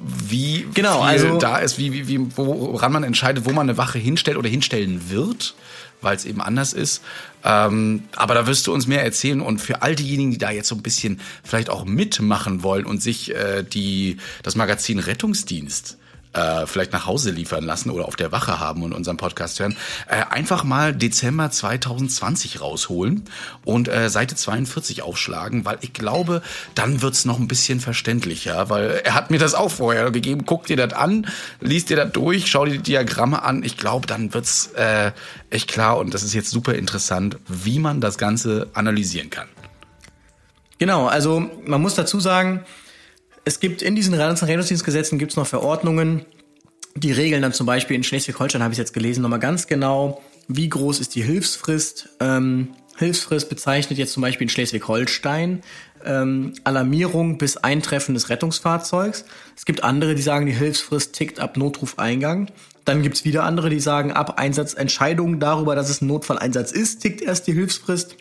wie genau, viel also da ist, wie, wie, wie, woran man entscheidet, wo man eine Wache hinstellt oder hinstellen wird weil es eben anders ist. Ähm, aber da wirst du uns mehr erzählen. Und für all diejenigen, die da jetzt so ein bisschen vielleicht auch mitmachen wollen und sich äh, die, das Magazin Rettungsdienst äh, vielleicht nach Hause liefern lassen oder auf der Wache haben und unseren Podcast hören, äh, einfach mal Dezember 2020 rausholen und äh, Seite 42 aufschlagen, weil ich glaube, dann wird's noch ein bisschen verständlicher, weil er hat mir das auch vorher gegeben. Guck dir das an, liest dir das durch, schau dir die Diagramme an. Ich glaube, dann wird's äh, echt klar und das ist jetzt super interessant, wie man das Ganze analysieren kann. Genau, also man muss dazu sagen, es gibt in diesen Rettungsdienstgesetzen gibt es noch Verordnungen, die regeln dann zum Beispiel in Schleswig-Holstein, habe ich jetzt gelesen, nochmal ganz genau, wie groß ist die Hilfsfrist. Ähm, Hilfsfrist bezeichnet jetzt zum Beispiel in Schleswig-Holstein ähm, Alarmierung bis Eintreffen des Rettungsfahrzeugs. Es gibt andere, die sagen, die Hilfsfrist tickt ab Notrufeingang. Dann gibt's wieder andere, die sagen, ab Einsatzentscheidung darüber, dass es ein Notfalleinsatz ist, tickt erst die Hilfsfrist.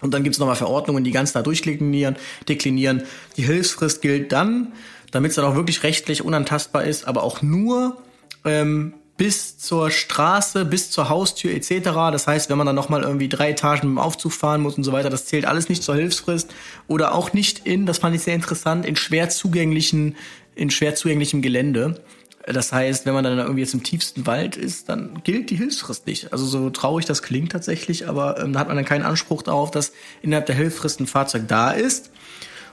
Und dann gibt's nochmal Verordnungen, die ganz da durchdeklinieren. Deklinieren. Die Hilfsfrist gilt dann, damit es dann auch wirklich rechtlich unantastbar ist, aber auch nur ähm, bis zur Straße, bis zur Haustür etc. Das heißt, wenn man dann nochmal irgendwie drei Etagen mit dem Aufzug fahren muss und so weiter, das zählt alles nicht zur Hilfsfrist. Oder auch nicht in, das fand ich sehr interessant, in schwer zugänglichen, in schwer zugänglichem Gelände. Das heißt, wenn man dann irgendwie jetzt im tiefsten Wald ist, dann gilt die Hilfsfrist nicht. Also so traurig das klingt tatsächlich, aber ähm, da hat man dann keinen Anspruch darauf, dass innerhalb der Hilfsfrist ein Fahrzeug da ist.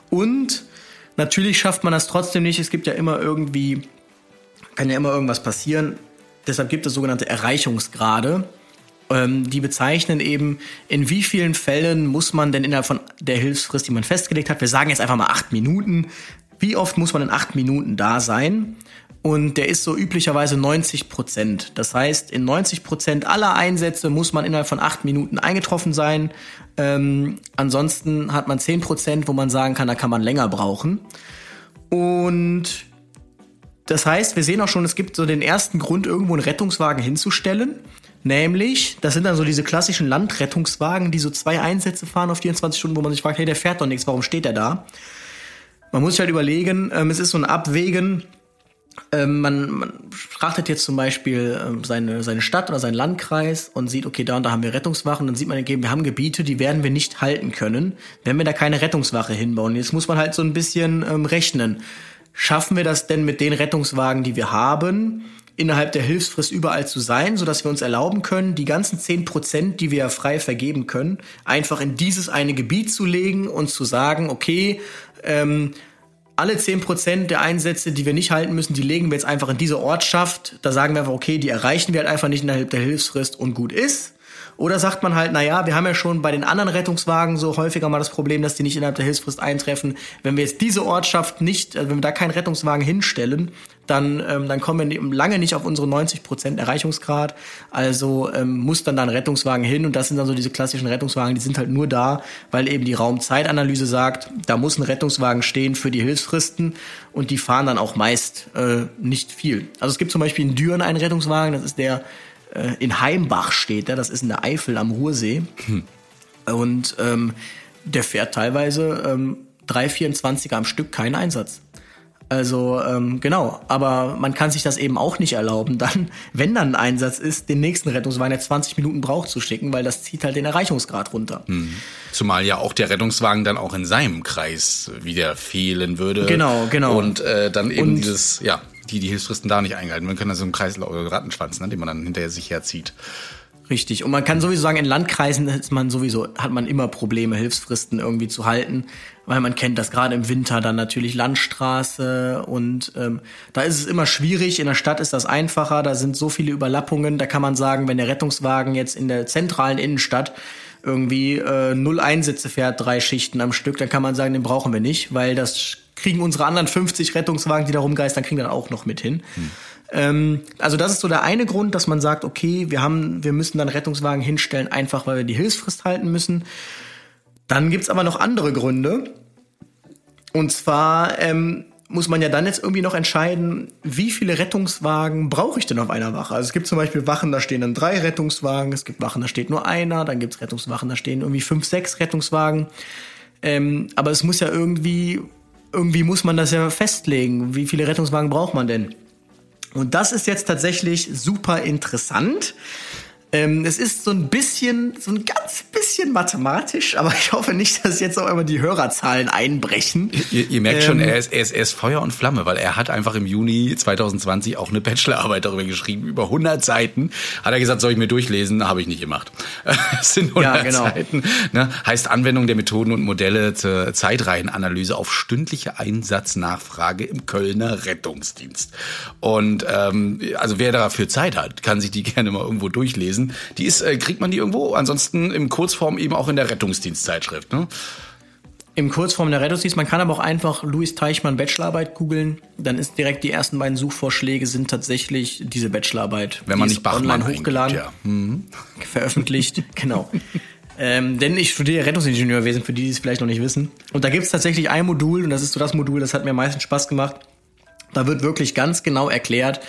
Und natürlich schafft man das trotzdem nicht. Es gibt ja immer irgendwie, kann ja immer irgendwas passieren. Deshalb gibt es sogenannte Erreichungsgrade. Ähm, die bezeichnen eben, in wie vielen Fällen muss man denn innerhalb von der Hilfsfrist, die man festgelegt hat, wir sagen jetzt einfach mal acht Minuten, wie oft muss man in acht Minuten da sein? Und der ist so üblicherweise 90 Prozent. Das heißt, in 90 Prozent aller Einsätze muss man innerhalb von acht Minuten eingetroffen sein. Ähm, ansonsten hat man 10 Prozent, wo man sagen kann, da kann man länger brauchen. Und das heißt, wir sehen auch schon, es gibt so den ersten Grund, irgendwo einen Rettungswagen hinzustellen. Nämlich, das sind dann so diese klassischen Landrettungswagen, die so zwei Einsätze fahren auf 24 Stunden, wo man sich fragt, hey, der fährt doch nichts, warum steht der da? Man muss sich halt überlegen, ähm, es ist so ein Abwägen, ähm, man, man frachtet jetzt zum Beispiel ähm, seine, seine Stadt oder seinen Landkreis und sieht, okay, da und da haben wir Rettungswachen, dann sieht man wir haben Gebiete, die werden wir nicht halten können, wenn wir da keine Rettungswache hinbauen. Jetzt muss man halt so ein bisschen ähm, rechnen. Schaffen wir das denn mit den Rettungswagen, die wir haben, innerhalb der Hilfsfrist überall zu sein, sodass wir uns erlauben können, die ganzen zehn Prozent, die wir frei vergeben können, einfach in dieses eine Gebiet zu legen und zu sagen, okay, ähm, alle 10% der Einsätze, die wir nicht halten müssen, die legen wir jetzt einfach in diese Ortschaft. Da sagen wir einfach, okay, die erreichen wir halt einfach nicht innerhalb der Hilfsfrist und gut ist. Oder sagt man halt, na ja, wir haben ja schon bei den anderen Rettungswagen so häufiger mal das Problem, dass die nicht innerhalb der Hilfsfrist eintreffen. Wenn wir jetzt diese Ortschaft nicht, also wenn wir da keinen Rettungswagen hinstellen, dann, ähm, dann kommen wir lange nicht auf unsere 90 Prozent Erreichungsgrad. Also ähm, muss dann da ein Rettungswagen hin und das sind dann so diese klassischen Rettungswagen, die sind halt nur da, weil eben die Raumzeitanalyse sagt, da muss ein Rettungswagen stehen für die Hilfsfristen und die fahren dann auch meist äh, nicht viel. Also es gibt zum Beispiel in Düren einen Rettungswagen, das ist der äh, in Heimbach steht, der, das ist in der Eifel am Ruhrsee. Hm. Und ähm, der fährt teilweise ähm, 324er am Stück keinen Einsatz. Also ähm, genau, aber man kann sich das eben auch nicht erlauben, dann, wenn dann ein Einsatz ist, den nächsten Rettungswagen, der 20 Minuten braucht, zu schicken, weil das zieht halt den Erreichungsgrad runter. Hm. Zumal ja auch der Rettungswagen dann auch in seinem Kreis wieder fehlen würde. Genau, genau. Und äh, dann eben Und dieses, ja, die die Hilfsfristen da nicht eingehalten. Man kann da so einen Kreis Rattenschwanz, ne, den man dann hinterher sich herzieht. Richtig. Und man kann sowieso sagen, in Landkreisen ist man sowieso, hat man immer Probleme, Hilfsfristen irgendwie zu halten, weil man kennt das gerade im Winter dann natürlich Landstraße und ähm, da ist es immer schwierig. In der Stadt ist das einfacher, da sind so viele Überlappungen. Da kann man sagen, wenn der Rettungswagen jetzt in der zentralen Innenstadt irgendwie äh, null Einsätze fährt, drei Schichten am Stück, dann kann man sagen, den brauchen wir nicht, weil das kriegen unsere anderen 50 Rettungswagen, die da rumgeistern, kriegen dann auch noch mit hin. Hm. Ähm, also das ist so der eine Grund, dass man sagt, okay, wir haben, wir müssen dann Rettungswagen hinstellen, einfach weil wir die Hilfsfrist halten müssen. Dann gibt's aber noch andere Gründe. Und zwar ähm, muss man ja dann jetzt irgendwie noch entscheiden, wie viele Rettungswagen brauche ich denn auf einer Wache? Also es gibt zum Beispiel Wachen, da stehen dann drei Rettungswagen, es gibt Wachen, da steht nur einer, dann gibt's Rettungswachen, da stehen irgendwie fünf, sechs Rettungswagen. Ähm, aber es muss ja irgendwie, irgendwie muss man das ja festlegen. Wie viele Rettungswagen braucht man denn? Und das ist jetzt tatsächlich super interessant. Ähm, es ist so ein bisschen, so ein ganz bisschen mathematisch, aber ich hoffe nicht, dass jetzt auch immer die Hörerzahlen einbrechen. Ihr, ihr merkt ähm, schon, er ist, er, ist, er ist Feuer und Flamme, weil er hat einfach im Juni 2020 auch eine Bachelorarbeit darüber geschrieben, über 100 Seiten. Hat er gesagt, soll ich mir durchlesen? Habe ich nicht gemacht. Es sind 100 ja, genau. Seiten. Ne? Heißt Anwendung der Methoden und Modelle zur Zeitreihenanalyse auf stündliche Einsatznachfrage im Kölner Rettungsdienst. Und ähm, also wer dafür Zeit hat, kann sich die gerne mal irgendwo durchlesen gelesen. Die ist, äh, kriegt man die irgendwo? Ansonsten im Kurzform eben auch in der Rettungsdienstzeitschrift, ne? Im Kurzform der Rettungsdienst. Man kann aber auch einfach Louis Teichmann Bachelorarbeit googeln. Dann ist direkt die ersten beiden Suchvorschläge sind tatsächlich diese Bachelorarbeit. Wenn man nicht Bachmann online hochgeladen, ja. mhm. veröffentlicht. genau. Ähm, denn ich studiere Rettungsingenieurwesen, für die, die es vielleicht noch nicht wissen. Und da gibt es tatsächlich ein Modul, und das ist so das Modul, das hat mir am meisten Spaß gemacht. Da wird wirklich ganz genau erklärt,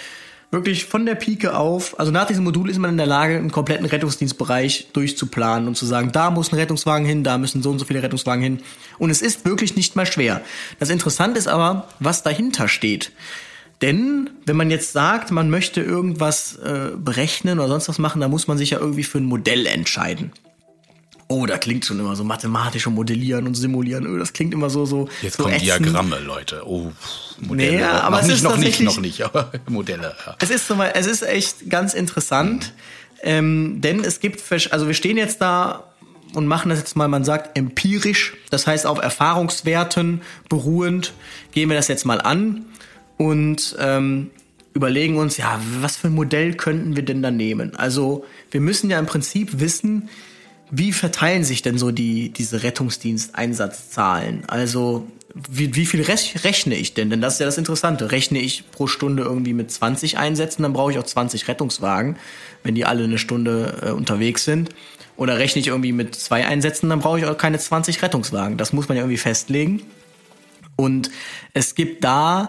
wirklich von der Pike auf, also nach diesem Modul ist man in der Lage, einen kompletten Rettungsdienstbereich durchzuplanen und zu sagen, da muss ein Rettungswagen hin, da müssen so und so viele Rettungswagen hin. Und es ist wirklich nicht mal schwer. Das Interessante ist aber, was dahinter steht. Denn wenn man jetzt sagt, man möchte irgendwas äh, berechnen oder sonst was machen, dann muss man sich ja irgendwie für ein Modell entscheiden. Oh, da klingt schon immer so mathematisch und modellieren und simulieren. Oh, das klingt immer so so. Jetzt so kommen ätzend. Diagramme, Leute. Oh, Modelle. Nee, aber noch es nicht, ist noch nicht, noch nicht, aber Modelle. Ja. Es ist es ist echt ganz interessant, ähm, denn es gibt, also wir stehen jetzt da und machen das jetzt mal, man sagt empirisch, das heißt auf Erfahrungswerten beruhend, gehen wir das jetzt mal an und ähm, überlegen uns, ja, was für ein Modell könnten wir denn da nehmen? Also wir müssen ja im Prinzip wissen, wie verteilen sich denn so die, diese Rettungsdiensteinsatzzahlen? Also, wie, wie viel rech- rechne ich denn? Denn das ist ja das Interessante. Rechne ich pro Stunde irgendwie mit 20 Einsätzen, dann brauche ich auch 20 Rettungswagen, wenn die alle eine Stunde äh, unterwegs sind. Oder rechne ich irgendwie mit zwei Einsätzen, dann brauche ich auch keine 20 Rettungswagen. Das muss man ja irgendwie festlegen. Und es gibt da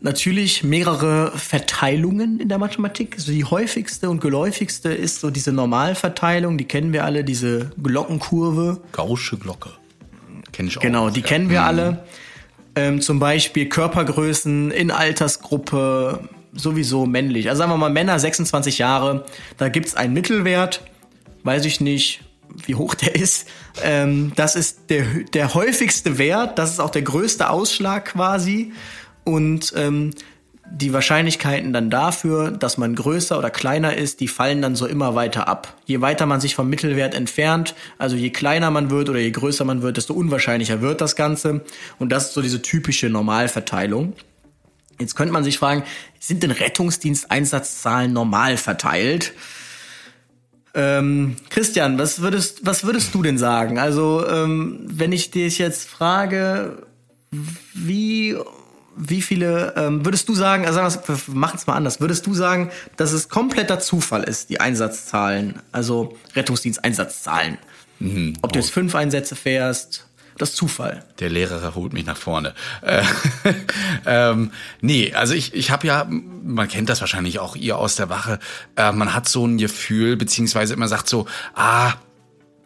natürlich mehrere Verteilungen in der Mathematik. Also die häufigste und geläufigste ist so diese Normalverteilung, die kennen wir alle, diese Glockenkurve. Gausche Glocke. Kenne ich auch. Genau, die ja. kennen wir alle. Ähm, zum Beispiel Körpergrößen in Altersgruppe sowieso männlich. Also sagen wir mal Männer 26 Jahre, da gibt's einen Mittelwert, weiß ich nicht, wie hoch der ist. Ähm, das ist der, der häufigste Wert, das ist auch der größte Ausschlag quasi. Und ähm, die Wahrscheinlichkeiten dann dafür, dass man größer oder kleiner ist, die fallen dann so immer weiter ab. Je weiter man sich vom Mittelwert entfernt, also je kleiner man wird oder je größer man wird, desto unwahrscheinlicher wird das Ganze. Und das ist so diese typische Normalverteilung. Jetzt könnte man sich fragen, sind denn Rettungsdiensteinsatzzahlen normal verteilt? Ähm, Christian, was würdest, was würdest du denn sagen? Also, ähm, wenn ich dich jetzt frage, wie, wie viele, ähm, würdest du sagen, also sagen wir machen es mal anders, würdest du sagen, dass es kompletter Zufall ist, die Einsatzzahlen, also Rettungsdiensteinsatzzahlen? Ob du jetzt fünf Einsätze fährst, das Zufall. Der Lehrer holt mich nach vorne. Äh, ähm, nee, also ich, ich habe ja, man kennt das wahrscheinlich auch ihr aus der Wache, äh, man hat so ein Gefühl, beziehungsweise immer sagt so, ah,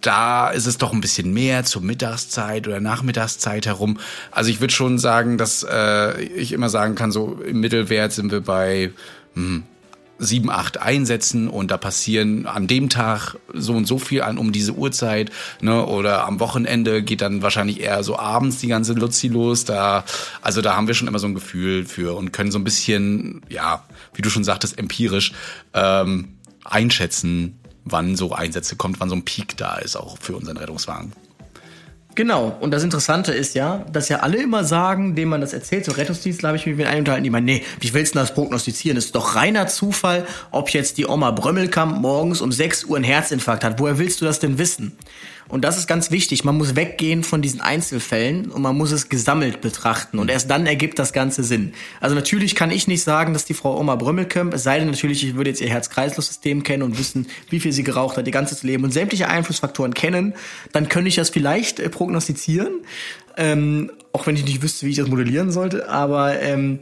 da ist es doch ein bisschen mehr zur Mittagszeit oder Nachmittagszeit herum. Also ich würde schon sagen, dass äh, ich immer sagen kann, so im Mittelwert sind wir bei hm, sieben, acht Einsätzen und da passieren an dem Tag so und so viel an um diese Uhrzeit, ne, oder am Wochenende geht dann wahrscheinlich eher so abends die ganze Luzi los. Da, also da haben wir schon immer so ein Gefühl für und können so ein bisschen, ja, wie du schon sagtest, empirisch ähm, einschätzen, wann so Einsätze kommt, wann so ein Peak da ist, auch für unseren Rettungswagen. Genau, und das Interessante ist ja, dass ja alle immer sagen, dem man das erzählt, so Rettungsdienstler habe ich mich mit einem unterhalten, die meinen, nee, wie willst du das prognostizieren? Es ist doch reiner Zufall, ob jetzt die Oma Brömmelkamp morgens um 6 Uhr einen Herzinfarkt hat. Woher willst du das denn wissen? Und das ist ganz wichtig. Man muss weggehen von diesen Einzelfällen und man muss es gesammelt betrachten. Und erst dann ergibt das Ganze Sinn. Also natürlich kann ich nicht sagen, dass die Frau Oma Brömmelkamp, es sei denn natürlich, ich würde jetzt ihr Herz-Kreislauf-System kennen und wissen, wie viel sie geraucht hat, ihr ganzes Leben und sämtliche Einflussfaktoren kennen, dann könnte ich das vielleicht äh, prognostizieren. Ähm, auch wenn ich nicht wüsste, wie ich das modellieren sollte. Aber ähm,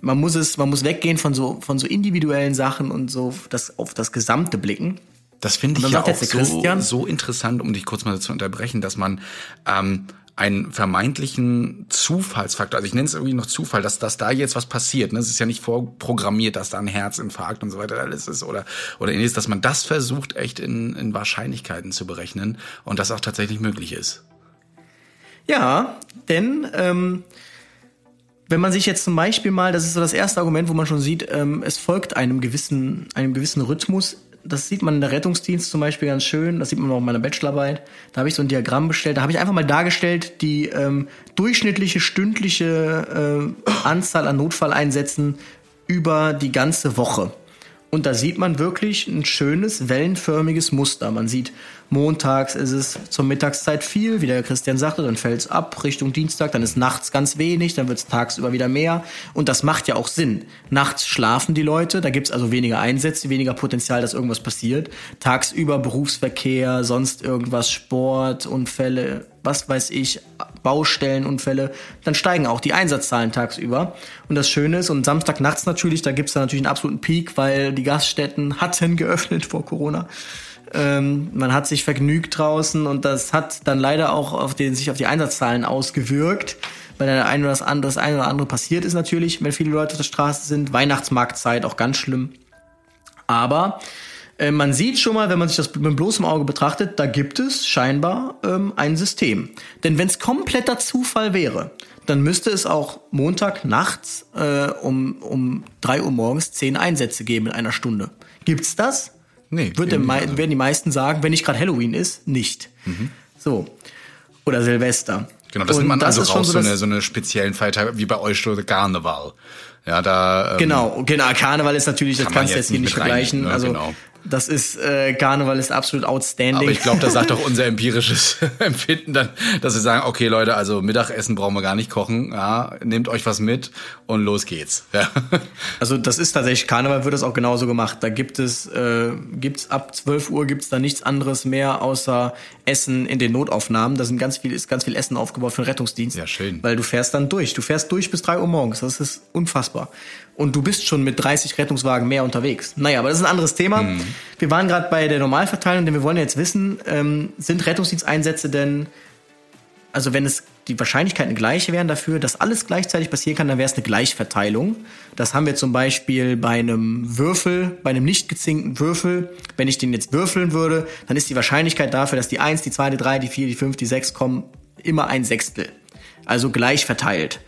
man muss es, man muss weggehen von so, von so individuellen Sachen und so das, auf das Gesamte blicken. Das finde ich ja auch so, so interessant, um dich kurz mal zu unterbrechen, dass man ähm, einen vermeintlichen Zufallsfaktor, also ich nenne es irgendwie noch Zufall, dass, dass da jetzt was passiert. Ne? Es ist ja nicht vorprogrammiert, dass da ein Herzinfarkt und so weiter alles ist oder, oder ähnliches, dass man das versucht, echt in, in Wahrscheinlichkeiten zu berechnen und das auch tatsächlich möglich ist. Ja, denn ähm, wenn man sich jetzt zum Beispiel mal, das ist so das erste Argument, wo man schon sieht, ähm, es folgt einem gewissen, einem gewissen Rhythmus. Das sieht man in der Rettungsdienst zum Beispiel ganz schön. Das sieht man auch in meiner Bachelorarbeit. Da habe ich so ein Diagramm bestellt. Da habe ich einfach mal dargestellt die ähm, durchschnittliche stündliche äh, Anzahl an Notfalleinsätzen über die ganze Woche. Und da sieht man wirklich ein schönes, wellenförmiges Muster. Man sieht, montags ist es zur Mittagszeit viel, wie der Christian sagte, dann fällt es ab Richtung Dienstag, dann ist nachts ganz wenig, dann wird es tagsüber wieder mehr. Und das macht ja auch Sinn. Nachts schlafen die Leute, da gibt es also weniger Einsätze, weniger Potenzial, dass irgendwas passiert. Tagsüber Berufsverkehr, sonst irgendwas, Sport, Unfälle, was weiß ich, Baustellenunfälle, dann steigen auch die Einsatzzahlen tagsüber. Und das Schöne ist, und Samstag nachts natürlich, da gibt's dann natürlich einen absoluten Peak, weil die Gaststätten hatten geöffnet vor Corona. Ähm, man hat sich vergnügt draußen und das hat dann leider auch auf den, sich auf die Einsatzzahlen ausgewirkt weil der ein oder das andere, das eine oder andere passiert ist natürlich, wenn viele Leute auf der Straße sind. Weihnachtsmarktzeit auch ganz schlimm. Aber äh, man sieht schon mal, wenn man sich das mit bloßem Auge betrachtet, da gibt es scheinbar ähm, ein System. Denn wenn es kompletter Zufall wäre, dann müsste es auch Montag nachts äh, um, um drei Uhr morgens zehn Einsätze geben in einer Stunde. Gibt's das? Nee. Wird der, werden die meisten sagen, wenn nicht gerade Halloween ist, nicht. Mhm. So. Oder Silvester. Genau, das und nimmt man das also raus, so, so, eine, so eine speziellen Feiertag, wie bei euch so der Karneval. Ja, da. Ähm, genau, genau. Karneval ist natürlich, das kann kannst du jetzt hier nicht vergleichen. Ne? Also genau. Das ist, äh, Karneval ist absolut outstanding. Aber ich glaube, das sagt auch unser empirisches Empfinden dann, dass sie sagen, okay Leute, also Mittagessen brauchen wir gar nicht kochen, ja, nehmt euch was mit und los geht's. Ja. Also das ist tatsächlich, Karneval wird das auch genauso gemacht. Da gibt es, äh, gibt's ab 12 Uhr gibt's da nichts anderes mehr, außer Essen in den Notaufnahmen. Da sind ganz viel, ist ganz viel Essen aufgebaut für den Rettungsdienst. Ja, schön. Weil du fährst dann durch. Du fährst durch bis drei Uhr morgens. Das ist unfassbar und du bist schon mit 30 Rettungswagen mehr unterwegs. Naja, aber das ist ein anderes Thema. Mhm. Wir waren gerade bei der Normalverteilung, denn wir wollen jetzt wissen, ähm, sind Rettungsdiensteinsätze denn, also wenn es die Wahrscheinlichkeiten gleich wären dafür, dass alles gleichzeitig passieren kann, dann wäre es eine Gleichverteilung. Das haben wir zum Beispiel bei einem Würfel, bei einem nicht gezinkten Würfel. Wenn ich den jetzt würfeln würde, dann ist die Wahrscheinlichkeit dafür, dass die 1, die 2, die 3, die 4, die 5, die 6 kommen, immer ein Sechstel. Also gleich verteilt.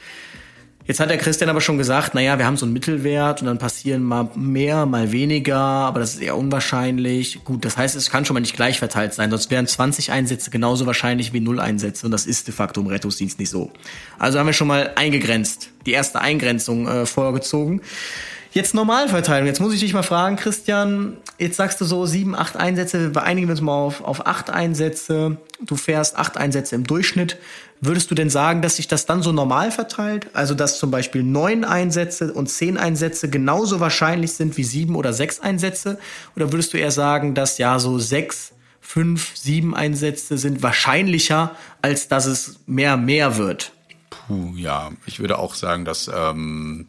Jetzt hat der Christian aber schon gesagt, naja, wir haben so einen Mittelwert und dann passieren mal mehr, mal weniger, aber das ist eher unwahrscheinlich. Gut, das heißt, es kann schon mal nicht gleich verteilt sein, sonst wären 20 Einsätze genauso wahrscheinlich wie 0 Einsätze und das ist de facto im Rettungsdienst nicht so. Also haben wir schon mal eingegrenzt, die erste Eingrenzung äh, vorgezogen. Jetzt Normalverteilung. Jetzt muss ich dich mal fragen, Christian. Jetzt sagst du so sieben, acht Einsätze. Wir beeinigen uns mal auf, auf acht Einsätze. Du fährst acht Einsätze im Durchschnitt. Würdest du denn sagen, dass sich das dann so normal verteilt? Also, dass zum Beispiel neun Einsätze und zehn Einsätze genauso wahrscheinlich sind wie sieben oder sechs Einsätze? Oder würdest du eher sagen, dass ja so sechs, fünf, sieben Einsätze sind wahrscheinlicher, als dass es mehr, mehr wird? Puh, ja. Ich würde auch sagen, dass ähm,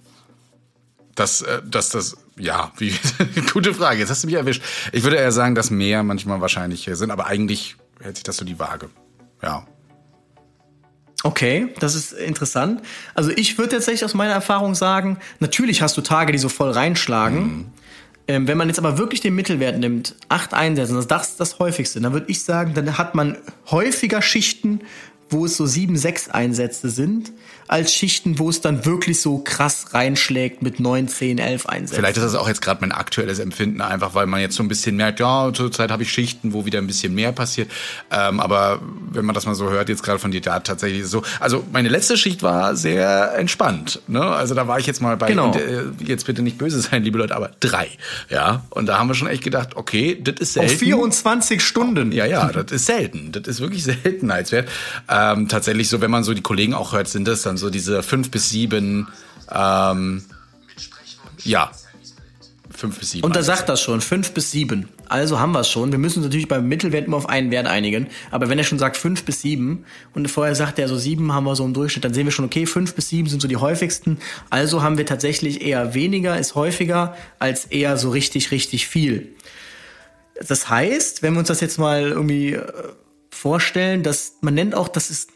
dass, äh, dass das, ja, wie, gute Frage, jetzt hast du mich erwischt. Ich würde eher sagen, dass mehr manchmal wahrscheinlich sind, aber eigentlich hält sich das so die Waage. Ja. Okay, das ist interessant. Also ich würde tatsächlich aus meiner Erfahrung sagen, natürlich hast du Tage, die so voll reinschlagen. Mhm. Ähm, wenn man jetzt aber wirklich den Mittelwert nimmt, acht Einsätze, das ist das häufigste, dann würde ich sagen, dann hat man häufiger Schichten, wo es so sieben, sechs Einsätze sind, als Schichten, wo es dann wirklich so krass reinschlägt mit neun, zehn, elf Einsätzen. Vielleicht ist das auch jetzt gerade mein aktuelles Empfinden, einfach weil man jetzt so ein bisschen merkt, ja, zurzeit habe ich Schichten, wo wieder ein bisschen mehr passiert. Ähm, aber wenn man das mal so hört, jetzt gerade von dir, da tatsächlich so. Also meine letzte Schicht war sehr entspannt. Ne? Also da war ich jetzt mal bei, genau. äh, jetzt bitte nicht böse sein, liebe Leute, aber drei. Ja, und da haben wir schon echt gedacht, okay, das ist selten. Auf 24 Stunden. Ja, ja, das ist selten. Das ist wirklich seltenheitswert. Ähm, tatsächlich so, wenn man so die Kollegen auch hört, sind das dann so diese fünf bis sieben, ähm, ja, fünf bis sieben. Und da sagt das schon, fünf bis sieben. Also haben wir es schon. Wir müssen uns natürlich beim Mittelwert immer auf einen Wert einigen. Aber wenn er schon sagt fünf bis sieben und vorher sagt er so sieben haben wir so im Durchschnitt, dann sehen wir schon, okay, fünf bis sieben sind so die häufigsten. Also haben wir tatsächlich eher weniger ist häufiger als eher so richtig, richtig viel. Das heißt, wenn wir uns das jetzt mal irgendwie äh, vorstellen, dass man nennt auch, das ist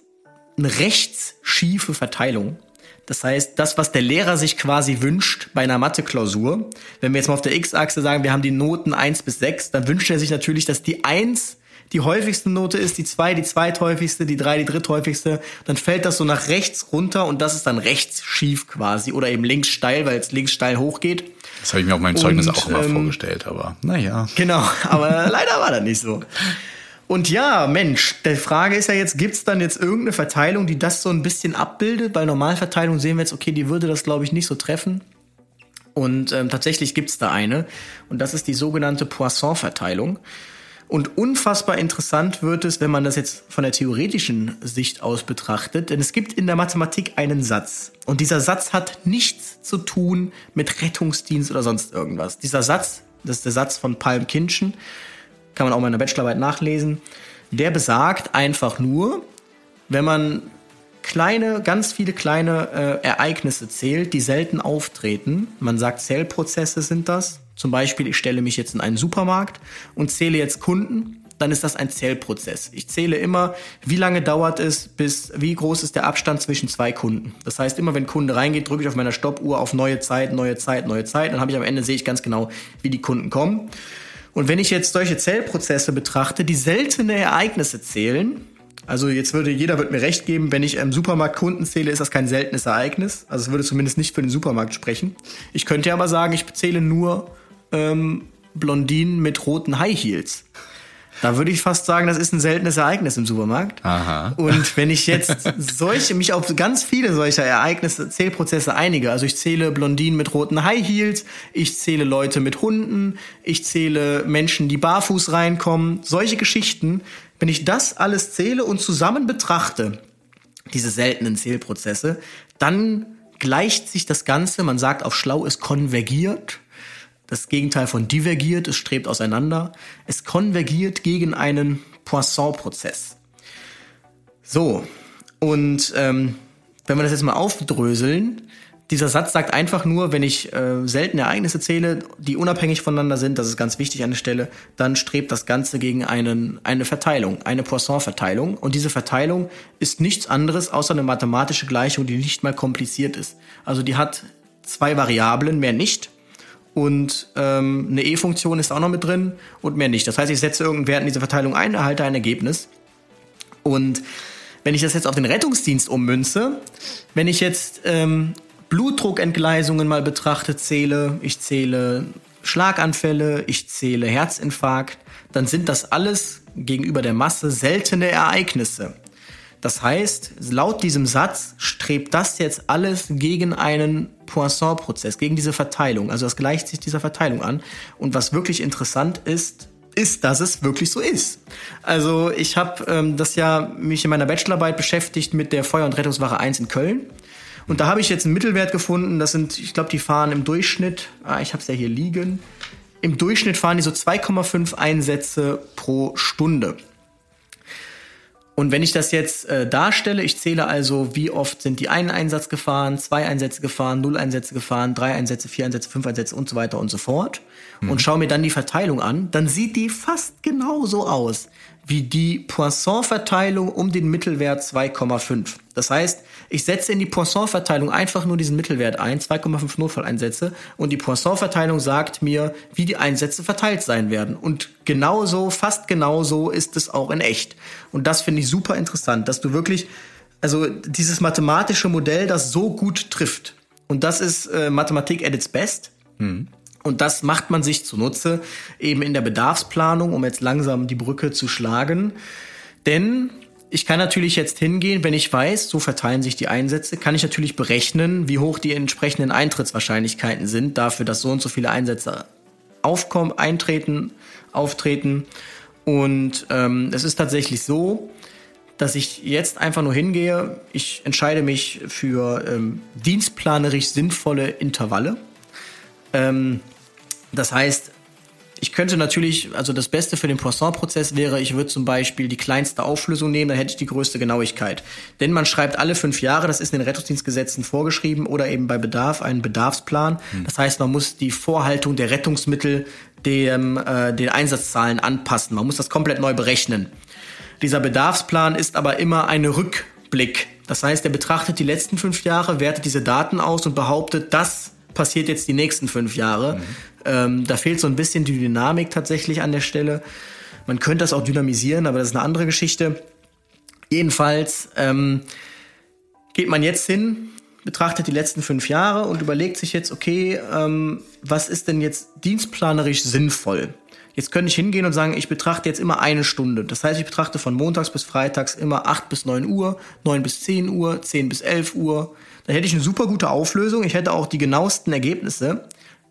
eine rechtsschiefe Verteilung. Das heißt, das, was der Lehrer sich quasi wünscht bei einer Mathe-Klausur, wenn wir jetzt mal auf der X-Achse sagen, wir haben die Noten eins bis sechs, dann wünscht er sich natürlich, dass die eins die häufigste Note ist, die zwei die zweithäufigste, die drei die dritthäufigste, dann fällt das so nach rechts runter und das ist dann rechts schief quasi oder eben links steil, weil es links steil hochgeht. Das habe ich mir auf meinem Zeugnis und, auch immer ähm, vorgestellt, aber naja. Genau, aber leider war das nicht so. Und ja, Mensch, die Frage ist ja jetzt, gibt's dann jetzt irgendeine Verteilung, die das so ein bisschen abbildet? Bei Normalverteilung sehen wir jetzt, okay, die würde das, glaube ich, nicht so treffen. Und ähm, tatsächlich gibt's da eine. Und das ist die sogenannte Poisson-Verteilung. Und unfassbar interessant wird es, wenn man das jetzt von der theoretischen Sicht aus betrachtet, denn es gibt in der Mathematik einen Satz. Und dieser Satz hat nichts zu tun mit Rettungsdienst oder sonst irgendwas. Dieser Satz, das ist der Satz von Palm Kinchen, kann man auch mal in der Bachelorarbeit nachlesen. Der besagt einfach nur, wenn man kleine, ganz viele kleine äh, Ereignisse zählt, die selten auftreten. Man sagt, Zählprozesse sind das. Zum Beispiel, ich stelle mich jetzt in einen Supermarkt und zähle jetzt Kunden dann ist das ein Zählprozess. Ich zähle immer, wie lange dauert es, bis wie groß ist der Abstand zwischen zwei Kunden. Das heißt, immer wenn Kunde reingeht, drücke ich auf meiner Stoppuhr auf neue Zeit, neue Zeit, neue Zeit. Dann habe ich am Ende sehe ich ganz genau, wie die Kunden kommen. Und wenn ich jetzt solche Zählprozesse betrachte, die seltene Ereignisse zählen, also jetzt würde jeder wird mir recht geben, wenn ich im Supermarkt Kunden zähle, ist das kein seltenes Ereignis. Also es würde zumindest nicht für den Supermarkt sprechen. Ich könnte aber sagen, ich zähle nur ähm, Blondinen mit roten High Heels. Da würde ich fast sagen, das ist ein seltenes Ereignis im Supermarkt. Aha. Und wenn ich jetzt solche, mich auf ganz viele solcher Ereignisse, Zählprozesse einige, also ich zähle Blondinen mit roten High Heels, ich zähle Leute mit Hunden, ich zähle Menschen, die barfuß reinkommen, solche Geschichten, wenn ich das alles zähle und zusammen betrachte, diese seltenen Zählprozesse, dann gleicht sich das Ganze, man sagt auf schlau, es konvergiert das Gegenteil von divergiert, es strebt auseinander. Es konvergiert gegen einen Poisson-Prozess. So, und ähm, wenn wir das jetzt mal aufdröseln, dieser Satz sagt einfach nur, wenn ich äh, seltene Ereignisse zähle, die unabhängig voneinander sind, das ist ganz wichtig an der Stelle, dann strebt das Ganze gegen einen, eine Verteilung, eine Poisson-Verteilung. Und diese Verteilung ist nichts anderes außer eine mathematische Gleichung, die nicht mal kompliziert ist. Also die hat zwei Variablen, mehr nicht und ähm, eine E-Funktion ist auch noch mit drin und mehr nicht. Das heißt, ich setze irgendeinen Wert in diese Verteilung ein, erhalte ein Ergebnis. Und wenn ich das jetzt auf den Rettungsdienst ummünze, wenn ich jetzt ähm, Blutdruckentgleisungen mal betrachte, zähle, ich zähle Schlaganfälle, ich zähle Herzinfarkt, dann sind das alles gegenüber der Masse seltene Ereignisse. Das heißt, laut diesem Satz strebt das jetzt alles gegen einen Poisson-Prozess, gegen diese Verteilung. Also das gleicht sich dieser Verteilung an. Und was wirklich interessant ist, ist, dass es wirklich so ist. Also ich habe ähm, das ja mich in meiner Bachelorarbeit beschäftigt mit der Feuer- und Rettungswache 1 in Köln. Und da habe ich jetzt einen Mittelwert gefunden. Das sind, ich glaube, die fahren im Durchschnitt, ah, ich habe es ja hier liegen, im Durchschnitt fahren die so 2,5 Einsätze pro Stunde. Und wenn ich das jetzt äh, darstelle, ich zähle also, wie oft sind die einen Einsatz gefahren, zwei Einsätze gefahren, null Einsätze gefahren, drei Einsätze, vier Einsätze, fünf Einsätze und so weiter und so fort mhm. und schaue mir dann die Verteilung an, dann sieht die fast genauso aus wie die Poisson-Verteilung um den Mittelwert 2,5. Das heißt, ich setze in die Poisson-Verteilung einfach nur diesen Mittelwert ein, 2,5 Notfalleinsätze, und die Poisson-Verteilung sagt mir, wie die Einsätze verteilt sein werden. Und genauso, fast genauso ist es auch in echt. Und das finde ich super interessant, dass du wirklich, also dieses mathematische Modell, das so gut trifft. Und das ist äh, Mathematik at its best. Mhm. Und das macht man sich zunutze eben in der Bedarfsplanung, um jetzt langsam die Brücke zu schlagen. Denn ich kann natürlich jetzt hingehen, wenn ich weiß, so verteilen sich die Einsätze, kann ich natürlich berechnen, wie hoch die entsprechenden Eintrittswahrscheinlichkeiten sind dafür, dass so und so viele Einsätze aufkommen, eintreten, auftreten. Und ähm, es ist tatsächlich so, dass ich jetzt einfach nur hingehe, ich entscheide mich für ähm, dienstplanerisch sinnvolle Intervalle. Ähm, das heißt, ich könnte natürlich, also das Beste für den Poisson-Prozess wäre, ich würde zum Beispiel die kleinste Auflösung nehmen, dann hätte ich die größte Genauigkeit. Denn man schreibt alle fünf Jahre, das ist in den Rettungsdienstgesetzen vorgeschrieben, oder eben bei Bedarf einen Bedarfsplan. Hm. Das heißt, man muss die Vorhaltung der Rettungsmittel dem, äh, den Einsatzzahlen anpassen. Man muss das komplett neu berechnen. Dieser Bedarfsplan ist aber immer eine Rückblick. Das heißt, er betrachtet die letzten fünf Jahre, wertet diese Daten aus und behauptet, dass passiert jetzt die nächsten fünf Jahre. Mhm. Ähm, da fehlt so ein bisschen die Dynamik tatsächlich an der Stelle. Man könnte das auch dynamisieren, aber das ist eine andere Geschichte. Jedenfalls ähm, geht man jetzt hin, betrachtet die letzten fünf Jahre und überlegt sich jetzt, okay, ähm, was ist denn jetzt dienstplanerisch sinnvoll? Jetzt könnte ich hingehen und sagen, ich betrachte jetzt immer eine Stunde. Das heißt, ich betrachte von montags bis freitags immer acht bis neun Uhr, neun bis zehn Uhr, zehn bis elf Uhr, dann hätte ich eine super gute Auflösung. Ich hätte auch die genauesten Ergebnisse.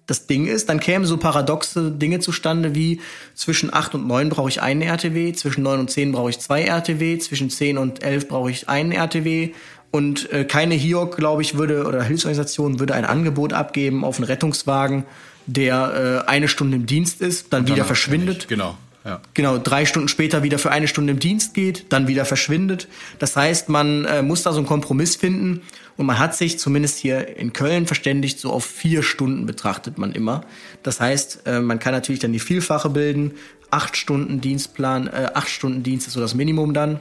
Das Ding ist, dann kämen so paradoxe Dinge zustande wie zwischen 8 und 9 brauche ich einen RTW, zwischen 9 und 10 brauche ich zwei RTW, zwischen 10 und 11 brauche ich einen RTW und äh, keine HIOC, glaube ich, würde oder Hilfsorganisation würde ein Angebot abgeben auf einen Rettungswagen, der äh, eine Stunde im Dienst ist, dann, dann wieder verschwindet. Genau. Ja. Genau, drei Stunden später wieder für eine Stunde im Dienst geht, dann wieder verschwindet. Das heißt, man äh, muss da so einen Kompromiss finden und man hat sich zumindest hier in Köln verständigt, so auf vier Stunden betrachtet man immer. Das heißt, äh, man kann natürlich dann die Vielfache bilden. Acht Stunden Dienstplan, äh, acht Stunden Dienst ist so das Minimum dann.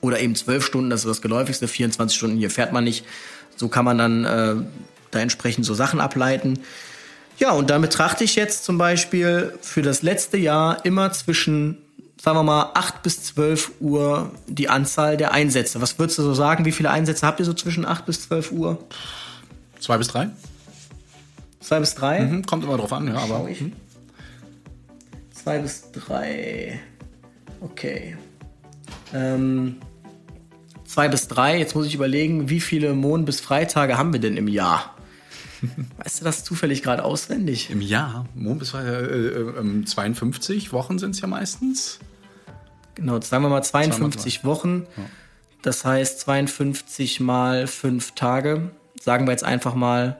Oder eben zwölf Stunden, das ist das geläufigste. 24 Stunden hier fährt man nicht. So kann man dann äh, da entsprechend so Sachen ableiten. Ja, und dann betrachte ich jetzt zum Beispiel für das letzte Jahr immer zwischen, sagen wir mal, 8 bis 12 Uhr die Anzahl der Einsätze. Was würdest du so sagen? Wie viele Einsätze habt ihr so zwischen 8 bis 12 Uhr? Zwei bis drei? Zwei bis drei? Mhm, kommt immer drauf an, ja, aber. Mhm. Zwei bis drei. Okay. Ähm, zwei bis drei. Jetzt muss ich überlegen, wie viele Mond- bis Freitage haben wir denn im Jahr? Weißt du das zufällig gerade auswendig? Im Jahr, Mond bis äh, äh, 52 Wochen sind es ja meistens. Genau, sagen wir mal 52 Wochen. Das heißt 52 mal fünf Tage. Sagen wir jetzt einfach mal,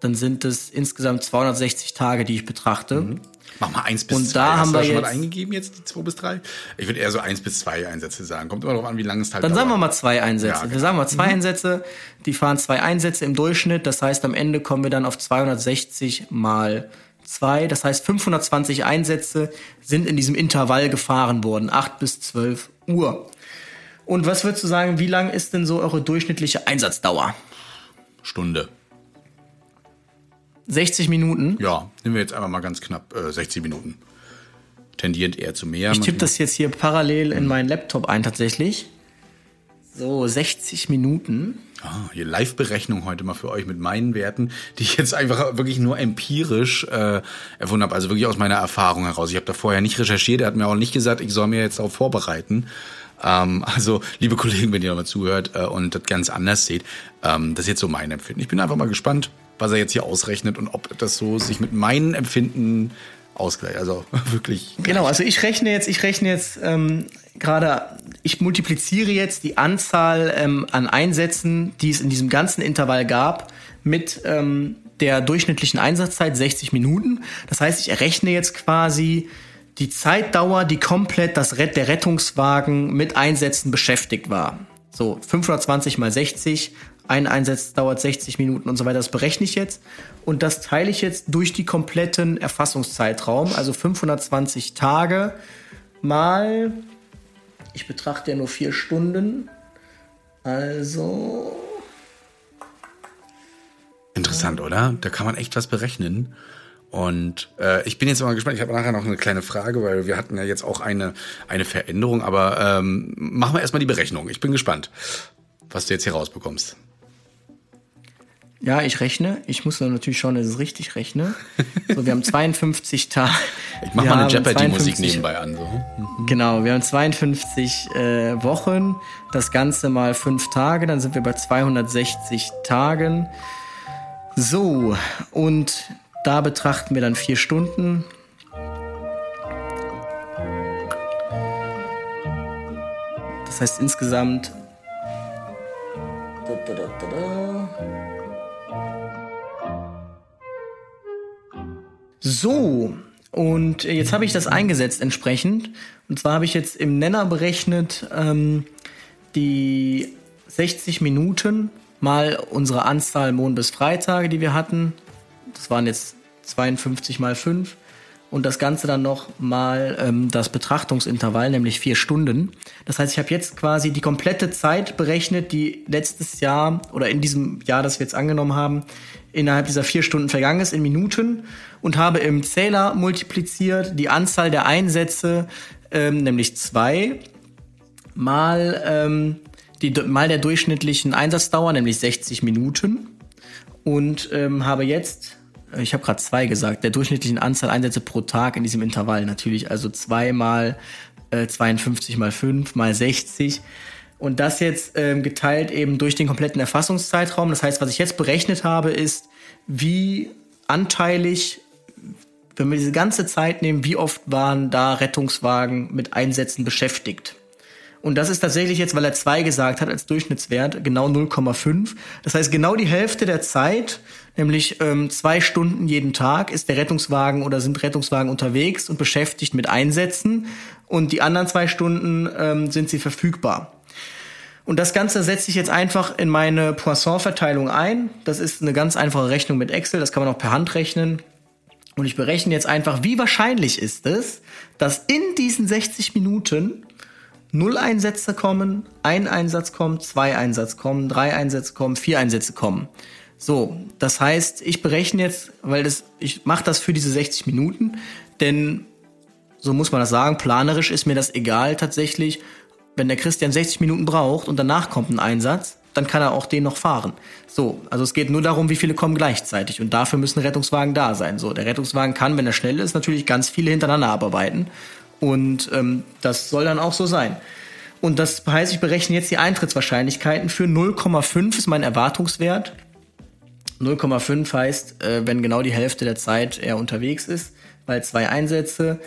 dann sind es insgesamt 260 Tage, die ich betrachte. Mhm. Mach mal eins bis Und zwei. da Hast haben du wir schon mal jetzt- eingegeben jetzt, die zwei bis drei? Ich würde eher so eins bis zwei Einsätze sagen. Kommt immer darauf an, wie lange es halt Dann sagen wir dauert. mal zwei Einsätze. Ja, genau. Wir sagen mal zwei Einsätze. Die fahren zwei Einsätze im Durchschnitt. Das heißt, am Ende kommen wir dann auf 260 mal zwei. Das heißt, 520 Einsätze sind in diesem Intervall gefahren worden. 8 bis 12 Uhr. Und was würdest du sagen, wie lang ist denn so eure durchschnittliche Einsatzdauer? Stunde. 60 Minuten. Ja, nehmen wir jetzt einfach mal ganz knapp äh, 60 Minuten. Tendierend eher zu mehr. Ich tippe das jetzt hier parallel in meinen Laptop ein tatsächlich. So, 60 Minuten. Ah, hier Live-Berechnung heute mal für euch mit meinen Werten, die ich jetzt einfach wirklich nur empirisch äh, erfunden habe, also wirklich aus meiner Erfahrung heraus. Ich habe da vorher nicht recherchiert, er hat mir auch nicht gesagt, ich soll mir jetzt darauf vorbereiten. Ähm, also, liebe Kollegen, wenn ihr nochmal zuhört äh, und das ganz anders seht, ähm, das ist jetzt so mein Empfinden. Ich bin einfach mal gespannt, was er jetzt hier ausrechnet und ob das so sich mit meinen Empfinden ausgleicht. Also wirklich. Genau, also ich rechne jetzt, ich rechne jetzt ähm, gerade, ich multipliziere jetzt die Anzahl ähm, an Einsätzen, die es in diesem ganzen Intervall gab, mit ähm, der durchschnittlichen Einsatzzeit 60 Minuten. Das heißt, ich errechne jetzt quasi die Zeitdauer, die komplett das Rett, der Rettungswagen mit Einsätzen beschäftigt war. So, 520 mal 60, ein Einsatz dauert 60 Minuten und so weiter, das berechne ich jetzt. Und das teile ich jetzt durch die kompletten Erfassungszeitraum, also 520 Tage mal, ich betrachte ja nur vier Stunden, also Interessant, oder? Da kann man echt was berechnen. Und äh, ich bin jetzt mal gespannt. Ich habe nachher noch eine kleine Frage, weil wir hatten ja jetzt auch eine, eine Veränderung. Aber ähm, machen wir erstmal die Berechnung. Ich bin gespannt, was du jetzt hier rausbekommst. Ja, ich rechne. Ich muss natürlich schauen, dass ich es richtig rechne. So, wir haben 52 Tage. Ich mach Wir mal eine Jeopardy-Musik 52 nebenbei an. So. Genau, wir haben 52 äh, Wochen, das Ganze mal fünf Tage, dann sind wir bei 260 Tagen. So, und da betrachten wir dann vier Stunden. Das heißt insgesamt. So, und jetzt habe ich das eingesetzt entsprechend. Und zwar habe ich jetzt im Nenner berechnet ähm, die 60 Minuten mal unsere Anzahl Mond- bis Freitage, die wir hatten. Das waren jetzt 52 mal 5. Und das Ganze dann noch mal ähm, das Betrachtungsintervall, nämlich vier Stunden. Das heißt, ich habe jetzt quasi die komplette Zeit berechnet, die letztes Jahr oder in diesem Jahr, das wir jetzt angenommen haben, innerhalb dieser vier Stunden vergangen ist in Minuten und habe im Zähler multipliziert die Anzahl der Einsätze, ähm, nämlich zwei, mal, ähm, die, mal der durchschnittlichen Einsatzdauer, nämlich 60 Minuten. Und ähm, habe jetzt, äh, ich habe gerade zwei gesagt, der durchschnittlichen Anzahl Einsätze pro Tag in diesem Intervall natürlich, also zwei mal äh, 52 mal 5 mal 60. Und das jetzt ähm, geteilt eben durch den kompletten Erfassungszeitraum. Das heißt, was ich jetzt berechnet habe, ist, wie anteilig, wenn wir diese ganze Zeit nehmen, wie oft waren da Rettungswagen mit Einsätzen beschäftigt. Und das ist tatsächlich jetzt, weil er zwei gesagt hat als Durchschnittswert, genau 0,5. Das heißt, genau die Hälfte der Zeit, nämlich ähm, zwei Stunden jeden Tag, ist der Rettungswagen oder sind Rettungswagen unterwegs und beschäftigt mit Einsätzen. Und die anderen zwei Stunden ähm, sind sie verfügbar. Und das Ganze setze ich jetzt einfach in meine Poisson-Verteilung ein. Das ist eine ganz einfache Rechnung mit Excel, das kann man auch per Hand rechnen. Und ich berechne jetzt einfach, wie wahrscheinlich ist es, dass in diesen 60 Minuten null Einsätze kommen, ein Einsatz kommt, zwei Einsätze kommen, drei Einsätze kommen, vier Einsätze kommen. So, das heißt, ich berechne jetzt, weil das, ich mache das für diese 60 Minuten, denn so muss man das sagen, planerisch ist mir das egal tatsächlich. Wenn der Christian 60 Minuten braucht und danach kommt ein Einsatz, dann kann er auch den noch fahren. So, also es geht nur darum, wie viele kommen gleichzeitig und dafür müssen Rettungswagen da sein. So, der Rettungswagen kann, wenn er schnell ist, natürlich ganz viele hintereinander abarbeiten und ähm, das soll dann auch so sein. Und das heißt, ich berechne jetzt die Eintrittswahrscheinlichkeiten für 0,5 ist mein Erwartungswert. 0,5 heißt, äh, wenn genau die Hälfte der Zeit er unterwegs ist, weil zwei Einsätze.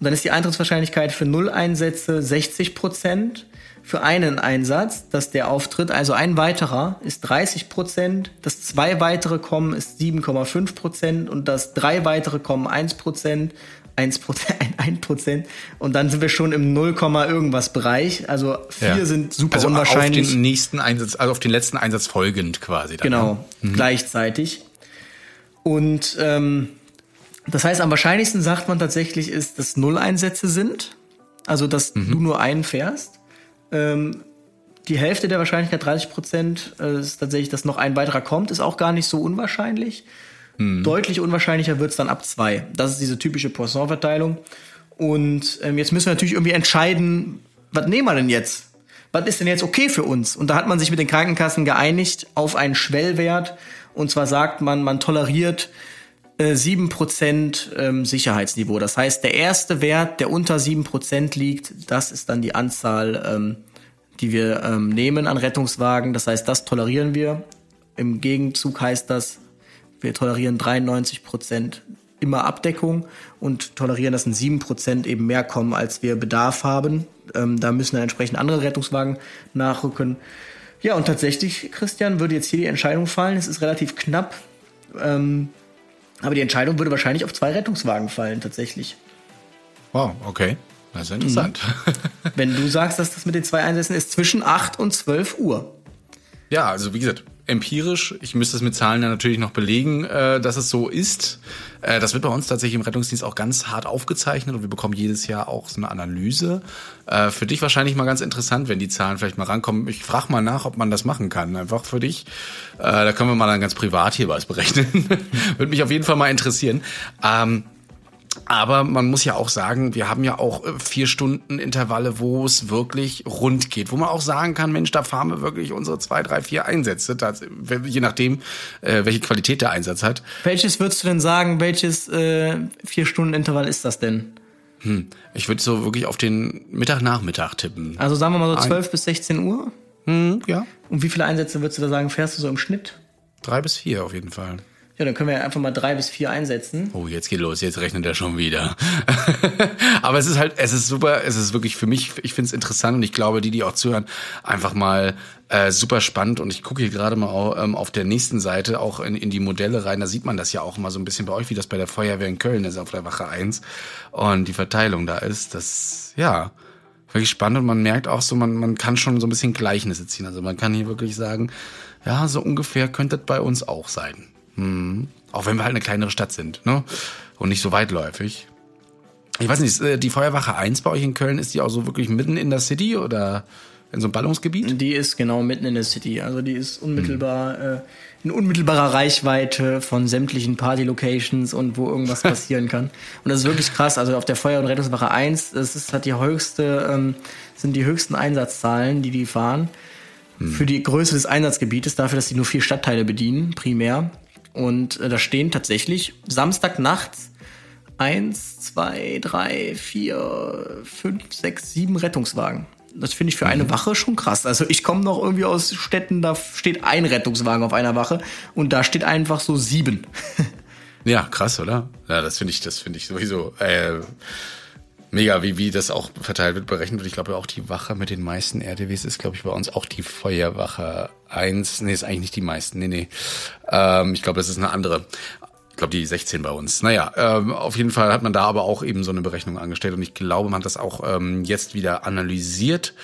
Und dann ist die Eintrittswahrscheinlichkeit für null Einsätze 60 Prozent. Für einen Einsatz, dass der auftritt, also ein weiterer, ist 30 Prozent. Dass zwei weitere kommen, ist 7,5 Prozent. Und dass drei weitere kommen, 1 Prozent. 1 Prozent, Und dann sind wir schon im 0, irgendwas Bereich. Also vier ja. sind super also unwahrscheinlich. Auf den nächsten Einsatz, also auf den letzten Einsatz folgend quasi. Dann, genau, ja. mhm. gleichzeitig. Und ähm, das heißt, am wahrscheinlichsten sagt man tatsächlich ist, dass Null-Einsätze sind. Also, dass mhm. du nur einen fährst. Ähm, die Hälfte der Wahrscheinlichkeit, 30 Prozent, äh, ist tatsächlich, dass noch ein weiterer kommt, ist auch gar nicht so unwahrscheinlich. Hm. Deutlich unwahrscheinlicher wird es dann ab zwei. Das ist diese typische Poisson-Verteilung. Und ähm, jetzt müssen wir natürlich irgendwie entscheiden, was nehmen wir denn jetzt? Was ist denn jetzt okay für uns? Und da hat man sich mit den Krankenkassen geeinigt auf einen Schwellwert. Und zwar sagt man, man toleriert äh, 7% ähm, Sicherheitsniveau. Das heißt, der erste Wert, der unter 7% liegt, das ist dann die Anzahl, ähm, die wir ähm, nehmen an Rettungswagen. Das heißt, das tolerieren wir. Im Gegenzug heißt das, wir tolerieren 93 Prozent immer Abdeckung und tolerieren, dass in 7 Prozent eben mehr kommen, als wir Bedarf haben. Da müssen dann entsprechend andere Rettungswagen nachrücken. Ja, und tatsächlich, Christian, würde jetzt hier die Entscheidung fallen. Es ist relativ knapp. Aber die Entscheidung würde wahrscheinlich auf zwei Rettungswagen fallen, tatsächlich. Wow, okay. Das ist interessant. Mhm. Wenn du sagst, dass das mit den zwei Einsätzen ist, zwischen 8 und 12 Uhr. Ja, also wie gesagt, empirisch. Ich müsste es mit Zahlen dann natürlich noch belegen, äh, dass es so ist. Äh, das wird bei uns tatsächlich im Rettungsdienst auch ganz hart aufgezeichnet und wir bekommen jedes Jahr auch so eine Analyse. Äh, für dich wahrscheinlich mal ganz interessant, wenn die Zahlen vielleicht mal rankommen. Ich frage mal nach, ob man das machen kann. Einfach für dich. Äh, da können wir mal dann ganz privat hier was berechnen. Würde mich auf jeden Fall mal interessieren. Ähm, aber man muss ja auch sagen, wir haben ja auch äh, vier Stunden Intervalle, wo es wirklich rund geht, wo man auch sagen kann, Mensch, da fahren wir wirklich unsere zwei, drei, vier Einsätze, je nachdem, äh, welche Qualität der Einsatz hat. Welches würdest du denn sagen, welches äh, vier Stunden Intervall ist das denn? Hm, ich würde so wirklich auf den Mittag-Nachmittag tippen. Also sagen wir mal so 12 Ein bis 16 Uhr? Hm, ja. Und wie viele Einsätze würdest du da sagen, fährst du so im Schnitt? Drei bis vier auf jeden Fall. Ja, dann können wir einfach mal drei bis vier einsetzen. Oh, jetzt geht los, jetzt rechnet er schon wieder. Aber es ist halt, es ist super, es ist wirklich für mich, ich finde es interessant und ich glaube, die, die auch zuhören, einfach mal äh, super spannend. Und ich gucke hier gerade mal auch, ähm, auf der nächsten Seite auch in, in die Modelle rein. Da sieht man das ja auch mal so ein bisschen bei euch, wie das bei der Feuerwehr in Köln ist, auf der Wache 1. Und die Verteilung da ist, das, ja, wirklich spannend. Und man merkt auch so, man, man kann schon so ein bisschen Gleichnisse ziehen. Also man kann hier wirklich sagen, ja, so ungefähr könnte das bei uns auch sein. Mhm. Auch wenn wir halt eine kleinere Stadt sind, ne? Und nicht so weitläufig. Ich weiß nicht, äh, die Feuerwache 1 bei euch in Köln, ist die auch so wirklich mitten in der City oder in so einem Ballungsgebiet? Die ist genau mitten in der City. Also die ist unmittelbar mhm. äh, in unmittelbarer Reichweite von sämtlichen Party-Locations und wo irgendwas passieren kann. Und das ist wirklich krass. Also auf der Feuer- und Rettungswache 1, das ist, hat die höchste, ähm, sind die höchsten Einsatzzahlen, die die fahren. Mhm. Für die Größe des Einsatzgebietes, dafür, dass sie nur vier Stadtteile bedienen, primär. Und äh, da stehen tatsächlich Samstagnachts eins, zwei, drei, vier, fünf, sechs, sieben Rettungswagen. Das finde ich für eine mhm. Wache schon krass. Also ich komme noch irgendwie aus Städten, da steht ein Rettungswagen auf einer Wache und da steht einfach so sieben. ja, krass, oder? Ja, das finde ich, das finde ich sowieso. Äh, Mega, wie, wie das auch verteilt wird, berechnet wird. Ich glaube auch die Wache mit den meisten RTWs ist, glaube ich, bei uns auch die Feuerwache 1. Nee, ist eigentlich nicht die meisten. Nee, nee. Ähm, ich glaube, das ist eine andere glaube die 16 bei uns. Naja, ähm, auf jeden Fall hat man da aber auch eben so eine Berechnung angestellt und ich glaube, man hat das auch ähm, jetzt wieder analysiert,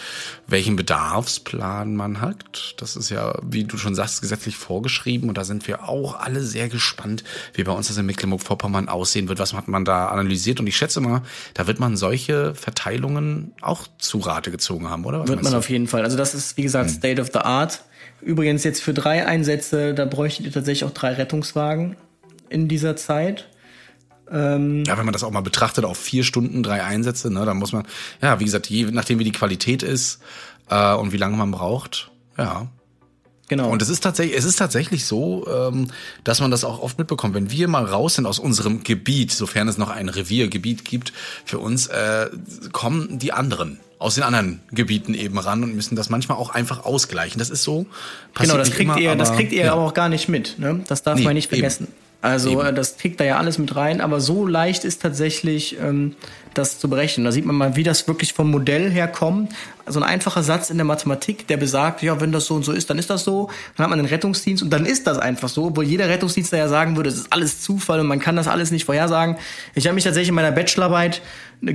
welchen Bedarfsplan man hat. Das ist ja, wie du schon sagst, gesetzlich vorgeschrieben und da sind wir auch alle sehr gespannt, wie bei uns das in Mecklenburg-Vorpommern aussehen wird. Was hat man da analysiert? Und ich schätze mal, da wird man solche Verteilungen auch zu Rate gezogen haben, oder? Was wird man du? auf jeden Fall. Also das ist, wie gesagt, hm. State of the Art. Übrigens jetzt für drei Einsätze, da bräuchtet ihr tatsächlich auch drei Rettungswagen in dieser Zeit. Ähm, ja, wenn man das auch mal betrachtet, auf vier Stunden, drei Einsätze, ne, dann muss man, ja, wie gesagt, je nachdem wie die Qualität ist äh, und wie lange man braucht, ja. Genau. Und es ist tatsächlich, es ist tatsächlich so, ähm, dass man das auch oft mitbekommt. Wenn wir mal raus sind aus unserem Gebiet, sofern es noch ein Reviergebiet gibt, für uns äh, kommen die anderen aus den anderen Gebieten eben ran und müssen das manchmal auch einfach ausgleichen. Das ist so. Genau, das kriegt immer, ihr, aber, das kriegt ihr ja. aber auch gar nicht mit. Ne? Das darf nee, man nicht vergessen. Eben. Also Eben. Äh, das kriegt da ja alles mit rein, aber so leicht ist tatsächlich ähm, das zu berechnen. Da sieht man mal, wie das wirklich vom Modell her kommt. So ein einfacher Satz in der Mathematik, der besagt, ja, wenn das so und so ist, dann ist das so. Dann hat man den Rettungsdienst und dann ist das einfach so, obwohl jeder Rettungsdienst ja sagen würde, es ist alles Zufall und man kann das alles nicht vorhersagen. Ich habe mich tatsächlich in meiner Bachelorarbeit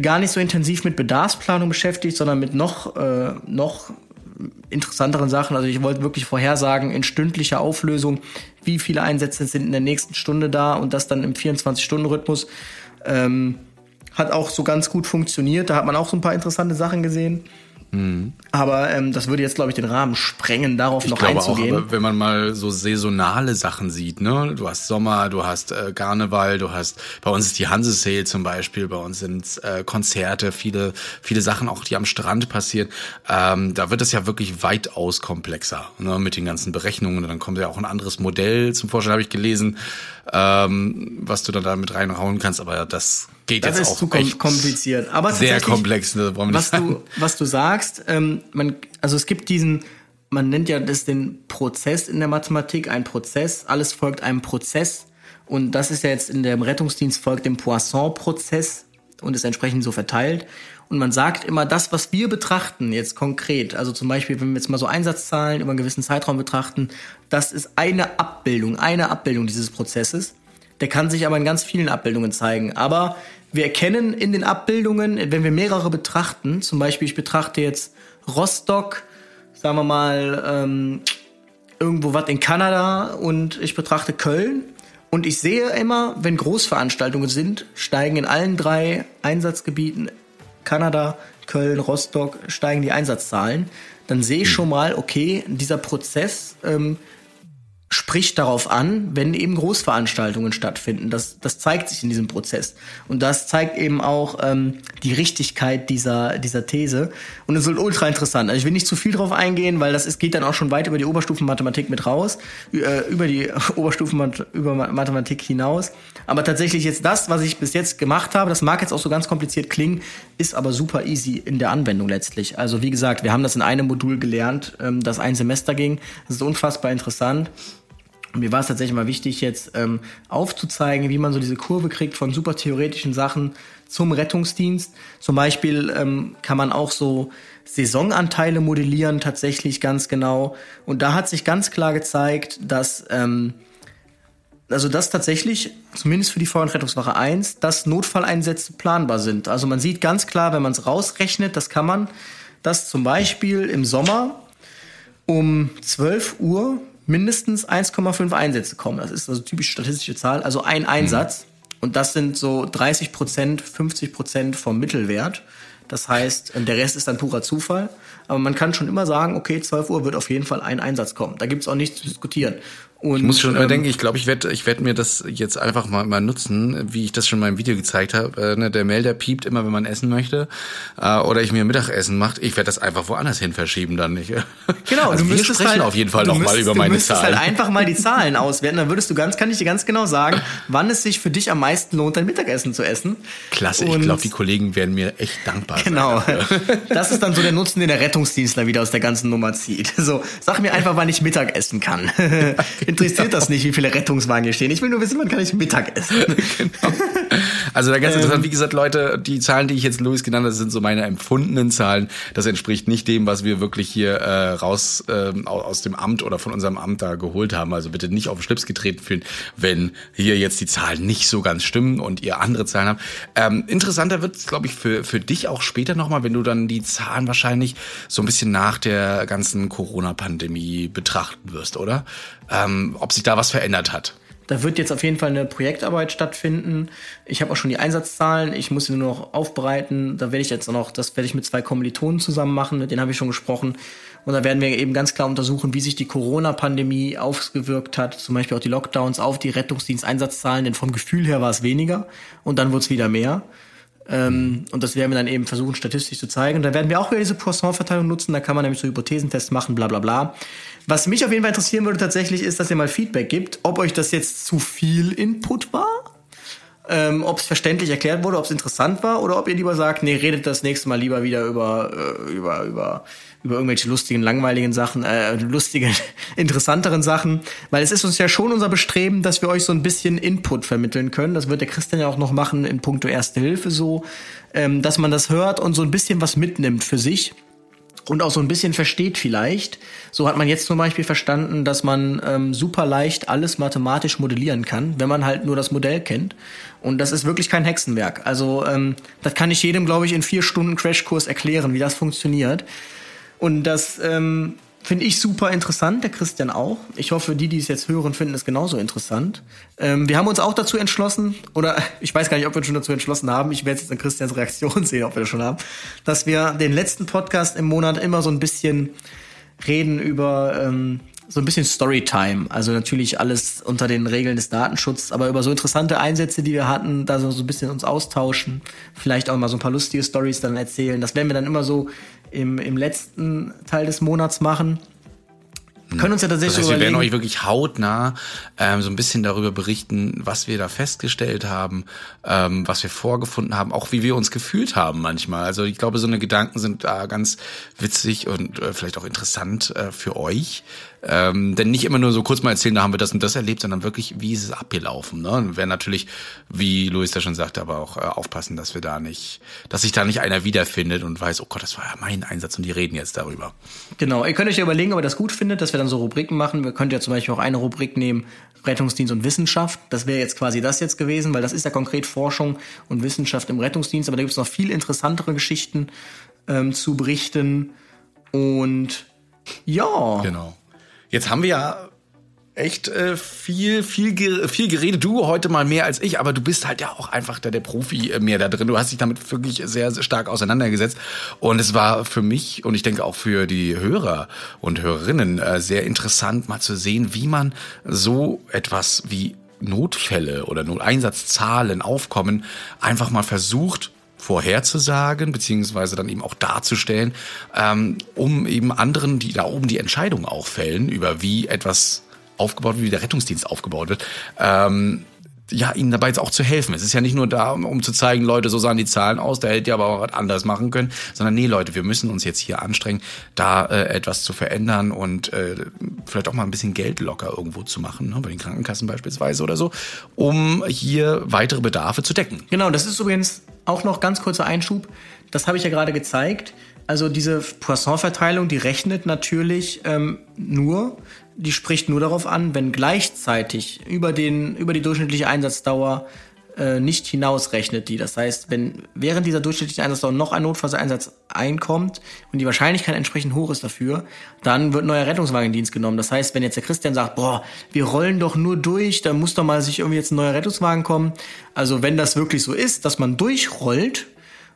gar nicht so intensiv mit Bedarfsplanung beschäftigt, sondern mit noch, äh, noch interessanteren Sachen. Also ich wollte wirklich vorhersagen in stündlicher Auflösung, wie viele Einsätze sind in der nächsten Stunde da und das dann im 24-Stunden-Rhythmus. Ähm, hat auch so ganz gut funktioniert. Da hat man auch so ein paar interessante Sachen gesehen. Mhm. Aber ähm, das würde jetzt, glaube ich, den Rahmen sprengen, darauf ich noch glaube einzugehen. Auch, aber wenn man mal so saisonale Sachen sieht, ne? Du hast Sommer, du hast äh, Karneval, du hast, bei uns ist die Hanse Sale zum Beispiel, bei uns sind äh, Konzerte, viele, viele Sachen auch, die am Strand passieren. Ähm, da wird es ja wirklich weitaus komplexer, ne? Mit den ganzen Berechnungen. Und dann kommt ja auch ein anderes Modell zum Vorschein, habe ich gelesen, ähm, was du dann da mit reinhauen kannst. Aber das geht das jetzt ist auch zu kom kompliziert. Aber sehr komplex. Ne, was du was du sagst, ähm, man also es gibt diesen man nennt ja das den Prozess in der Mathematik, ein Prozess. Alles folgt einem Prozess. Und das ist ja jetzt in dem Rettungsdienst folgt dem Poisson-Prozess und ist entsprechend so verteilt. Und man sagt immer, das, was wir betrachten, jetzt konkret, also zum Beispiel, wenn wir jetzt mal so Einsatzzahlen über einen gewissen Zeitraum betrachten, das ist eine Abbildung, eine Abbildung dieses Prozesses. Der kann sich aber in ganz vielen Abbildungen zeigen. Aber wir erkennen in den Abbildungen, wenn wir mehrere betrachten, zum Beispiel ich betrachte jetzt Rostock, sagen wir mal, ähm, irgendwo was in Kanada und ich betrachte Köln. Und ich sehe immer, wenn Großveranstaltungen sind, steigen in allen drei Einsatzgebieten, Kanada, Köln, Rostock, steigen die Einsatzzahlen. Dann sehe ich schon mal, okay, dieser Prozess ähm, spricht darauf an, wenn eben Großveranstaltungen stattfinden. Das, das zeigt sich in diesem Prozess. Und das zeigt eben auch ähm, die Richtigkeit dieser, dieser These. Und es ist ultra interessant. Also ich will nicht zu viel drauf eingehen, weil das ist, geht dann auch schon weit über die Oberstufenmathematik mit raus, äh, über die Oberstufen über Mathematik hinaus. Aber tatsächlich jetzt das, was ich bis jetzt gemacht habe, das mag jetzt auch so ganz kompliziert klingen, ist aber super easy in der Anwendung letztlich. Also wie gesagt, wir haben das in einem Modul gelernt, ähm, das ein Semester ging. Das ist unfassbar interessant. Mir war es tatsächlich mal wichtig, jetzt ähm, aufzuzeigen, wie man so diese Kurve kriegt von super theoretischen Sachen zum Rettungsdienst. Zum Beispiel ähm, kann man auch so Saisonanteile modellieren, tatsächlich ganz genau. Und da hat sich ganz klar gezeigt, dass ähm, also dass tatsächlich, zumindest für die Feuer- und Rettungswache 1, dass Notfalleinsätze planbar sind. Also man sieht ganz klar, wenn man es rausrechnet, das kann man, dass zum Beispiel im Sommer um 12 Uhr mindestens 1,5 Einsätze kommen. Das ist also typisch statistische Zahl, also ein Einsatz. Mhm. Und das sind so 30 Prozent, 50 Prozent vom Mittelwert. Das heißt, der Rest ist dann purer Zufall. Aber man kann schon immer sagen, okay, 12 Uhr wird auf jeden Fall ein Einsatz kommen. Da gibt's auch nichts zu diskutieren. Und, ich muss schon immer ähm, denken, ich glaube, ich werde ich werd mir das jetzt einfach mal, mal nutzen, wie ich das schon in meinem Video gezeigt habe. Äh, ne, der Melder piept immer, wenn man essen möchte. Äh, oder ich mir Mittagessen macht. Ich werde das einfach woanders hin verschieben dann nicht. Genau, also du wir sprechen halt, auf jeden Fall nochmal über meine Zahlen. Du müsstest halt einfach mal die Zahlen auswerten. Dann würdest du ganz, kann ich dir ganz genau sagen, wann es sich für dich am meisten lohnt, dein Mittagessen zu essen. Klasse, Und ich glaube, die Kollegen werden mir echt dankbar genau. sein. Genau. Das ist dann so der Nutzen, den der Rettungsdienstler wieder aus der ganzen Nummer zieht. So, sag mir einfach, wann ich Mittag essen kann. Interessiert das nicht, wie viele Rettungswagen hier stehen. Ich will nur wissen, wann kann ich Mittag essen. genau. Also da ganz ähm, interessant, wie gesagt, Leute, die Zahlen, die ich jetzt Louis genannt habe, sind so meine empfundenen Zahlen. Das entspricht nicht dem, was wir wirklich hier äh, raus äh, aus dem Amt oder von unserem Amt da geholt haben. Also bitte nicht auf den Schlips getreten fühlen, wenn hier jetzt die Zahlen nicht so ganz stimmen und ihr andere Zahlen habt. Ähm, interessanter wird es, glaube ich, für, für dich auch später nochmal, wenn du dann die Zahlen wahrscheinlich so ein bisschen nach der ganzen Corona-Pandemie betrachten wirst, oder? Ähm, ob sich da was verändert hat. Da wird jetzt auf jeden Fall eine Projektarbeit stattfinden. Ich habe auch schon die Einsatzzahlen. Ich muss sie nur noch aufbereiten. Da werde ich jetzt noch, das werde ich mit zwei Kommilitonen zusammen machen. Mit denen habe ich schon gesprochen. Und da werden wir eben ganz klar untersuchen, wie sich die Corona-Pandemie ausgewirkt hat, zum Beispiel auch die Lockdowns auf die Rettungsdiensteinsatzzahlen, denn vom Gefühl her war es weniger und dann wurde es wieder mehr. Ähm, und das werden wir dann eben versuchen, statistisch zu zeigen. Und da werden wir auch wieder diese Poisson-Verteilung nutzen. Da kann man nämlich so Hypothesentests machen, bla bla bla. Was mich auf jeden Fall interessieren würde tatsächlich, ist, dass ihr mal Feedback gibt, ob euch das jetzt zu viel Input war, ähm, ob es verständlich erklärt wurde, ob es interessant war, oder ob ihr lieber sagt, nee, redet das nächste Mal lieber wieder über, äh, über, über, über irgendwelche lustigen, langweiligen Sachen, äh, lustigen, interessanteren Sachen. Weil es ist uns ja schon unser Bestreben, dass wir euch so ein bisschen Input vermitteln können. Das wird der Christian ja auch noch machen in puncto Erste Hilfe so, ähm, dass man das hört und so ein bisschen was mitnimmt für sich und auch so ein bisschen versteht vielleicht. So hat man jetzt zum Beispiel verstanden, dass man ähm, super leicht alles mathematisch modellieren kann, wenn man halt nur das Modell kennt. Und das ist wirklich kein Hexenwerk. Also ähm, das kann ich jedem, glaube ich, in vier Stunden Crashkurs erklären, wie das funktioniert. Und das ähm, Finde ich super interessant, der Christian auch. Ich hoffe, die, die es jetzt hören, finden es genauso interessant. Ähm, wir haben uns auch dazu entschlossen, oder ich weiß gar nicht, ob wir uns schon dazu entschlossen haben, ich werde jetzt an Christians Reaktion sehen, ob wir das schon haben, dass wir den letzten Podcast im Monat immer so ein bisschen reden über ähm, so ein bisschen Storytime. Also natürlich alles unter den Regeln des Datenschutzes, aber über so interessante Einsätze, die wir hatten, da so, so ein bisschen uns austauschen, vielleicht auch mal so ein paar lustige Stories dann erzählen. Das werden wir dann immer so im, im letzten Teil des Monats machen. Wir können uns ja tatsächlich das heißt, wir werden euch wirklich hautnah ähm, so ein bisschen darüber berichten, was wir da festgestellt haben, ähm, was wir vorgefunden haben, auch wie wir uns gefühlt haben manchmal. Also ich glaube, so eine Gedanken sind da ganz witzig und äh, vielleicht auch interessant äh, für euch. Ähm, denn nicht immer nur so kurz mal erzählen, da haben wir das und das erlebt, sondern wirklich, wie ist es abgelaufen. Ne? Und wir natürlich, wie Luis da schon sagte, aber auch äh, aufpassen, dass wir da nicht, dass sich da nicht einer wiederfindet und weiß, oh Gott, das war ja mein Einsatz und die reden jetzt darüber. Genau, ihr könnt euch ja überlegen, ob ihr das gut findet, dass wir dann so Rubriken machen. Wir könnten ja zum Beispiel auch eine Rubrik nehmen, Rettungsdienst und Wissenschaft. Das wäre jetzt quasi das jetzt gewesen, weil das ist ja konkret Forschung und Wissenschaft im Rettungsdienst, aber da gibt es noch viel interessantere Geschichten ähm, zu berichten. Und ja. Genau. Jetzt haben wir ja echt äh, viel, viel, viel geredet. Du heute mal mehr als ich, aber du bist halt ja auch einfach der, der Profi äh, mehr da drin. Du hast dich damit wirklich sehr, sehr stark auseinandergesetzt. Und es war für mich und ich denke auch für die Hörer und Hörerinnen äh, sehr interessant, mal zu sehen, wie man so etwas wie Notfälle oder Noleinsatzzahlen aufkommen, einfach mal versucht vorherzusagen, beziehungsweise dann eben auch darzustellen, ähm, um eben anderen, die da oben die Entscheidung auch fällen, über wie etwas aufgebaut wird, wie der Rettungsdienst aufgebaut wird, ähm, ja, ihnen dabei jetzt auch zu helfen. Es ist ja nicht nur da, um, zu zeigen, Leute, so sahen die Zahlen aus, da hätte ihr aber auch was anders machen können, sondern nee, Leute, wir müssen uns jetzt hier anstrengen, da äh, etwas zu verändern und äh, vielleicht auch mal ein bisschen Geld locker irgendwo zu machen, ne, bei den Krankenkassen beispielsweise oder so, um hier weitere Bedarfe zu decken. Genau, das ist übrigens auch noch ganz kurzer Einschub. Das habe ich ja gerade gezeigt. Also diese Poisson-Verteilung, die rechnet natürlich ähm, nur, die spricht nur darauf an, wenn gleichzeitig über, den, über die durchschnittliche Einsatzdauer äh, nicht hinausrechnet die. Das heißt, wenn während dieser durchschnittlichen Einsatzdauer noch ein Notfallseinsatz einkommt und die Wahrscheinlichkeit entsprechend hoch ist dafür, dann wird ein neuer Rettungswagen in Dienst genommen. Das heißt, wenn jetzt der Christian sagt, boah, wir rollen doch nur durch, dann muss doch mal sich irgendwie jetzt ein neuer Rettungswagen kommen. Also wenn das wirklich so ist, dass man durchrollt,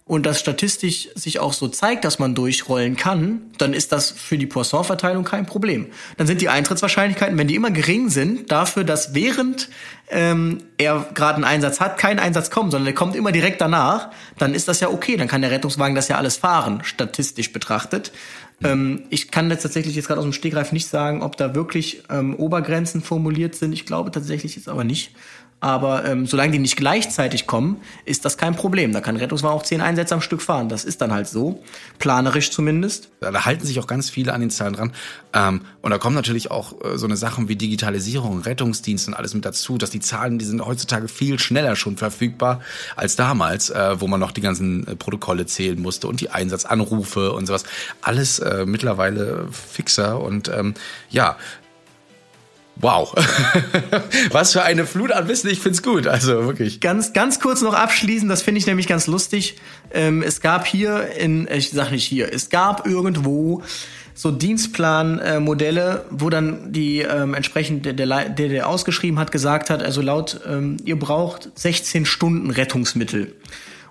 und das statistisch sich auch so zeigt, dass man durchrollen kann, dann ist das für die Poisson-Verteilung kein Problem. Dann sind die Eintrittswahrscheinlichkeiten, wenn die immer gering sind, dafür, dass während ähm, er gerade einen Einsatz hat, kein Einsatz kommt, sondern der kommt immer direkt danach, dann ist das ja okay. Dann kann der Rettungswagen das ja alles fahren, statistisch betrachtet. Ähm, ich kann jetzt tatsächlich jetzt gerade aus dem Stegreif nicht sagen, ob da wirklich ähm, Obergrenzen formuliert sind. Ich glaube tatsächlich jetzt aber nicht. Aber ähm, solange die nicht gleichzeitig kommen, ist das kein Problem. Da kann Rettungswagen auch zehn Einsätze am Stück fahren. Das ist dann halt so, planerisch zumindest. Da halten sich auch ganz viele an den Zahlen dran. Ähm, und da kommen natürlich auch äh, so eine Sachen wie Digitalisierung, Rettungsdienst und alles mit dazu, dass die Zahlen, die sind heutzutage viel schneller schon verfügbar als damals, äh, wo man noch die ganzen äh, Protokolle zählen musste und die Einsatzanrufe und sowas. Alles äh, mittlerweile fixer und ähm, ja, Wow. Was für eine Flut an Wissen. Ich find's gut. Also wirklich. Ganz, ganz kurz noch abschließen. Das finde ich nämlich ganz lustig. Ähm, es gab hier in, ich sag nicht hier, es gab irgendwo so Dienstplanmodelle, äh, wo dann die ähm, entsprechend der, der, der ausgeschrieben hat, gesagt hat, also laut, ähm, ihr braucht 16 Stunden Rettungsmittel.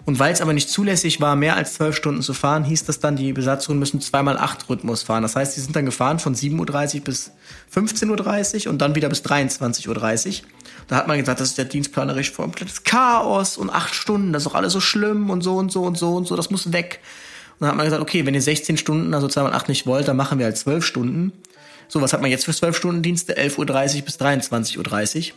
Und weil es aber nicht zulässig war, mehr als zwölf Stunden zu fahren, hieß das dann, die Besatzungen müssen zweimal acht Rhythmus fahren. Das heißt, sie sind dann gefahren von 7.30 Uhr bis 15.30 Uhr und dann wieder bis 23.30 Uhr. Da hat man gesagt, das ist der dienstplanerisch komplettes Chaos und acht Stunden, das ist doch alles so schlimm und so und so und so und so, das muss weg. Und dann hat man gesagt, okay, wenn ihr 16 Stunden, also zweimal acht nicht wollt, dann machen wir halt zwölf Stunden. So, was hat man jetzt für zwölf Stunden Dienste? 11.30 Uhr bis 23.30 Uhr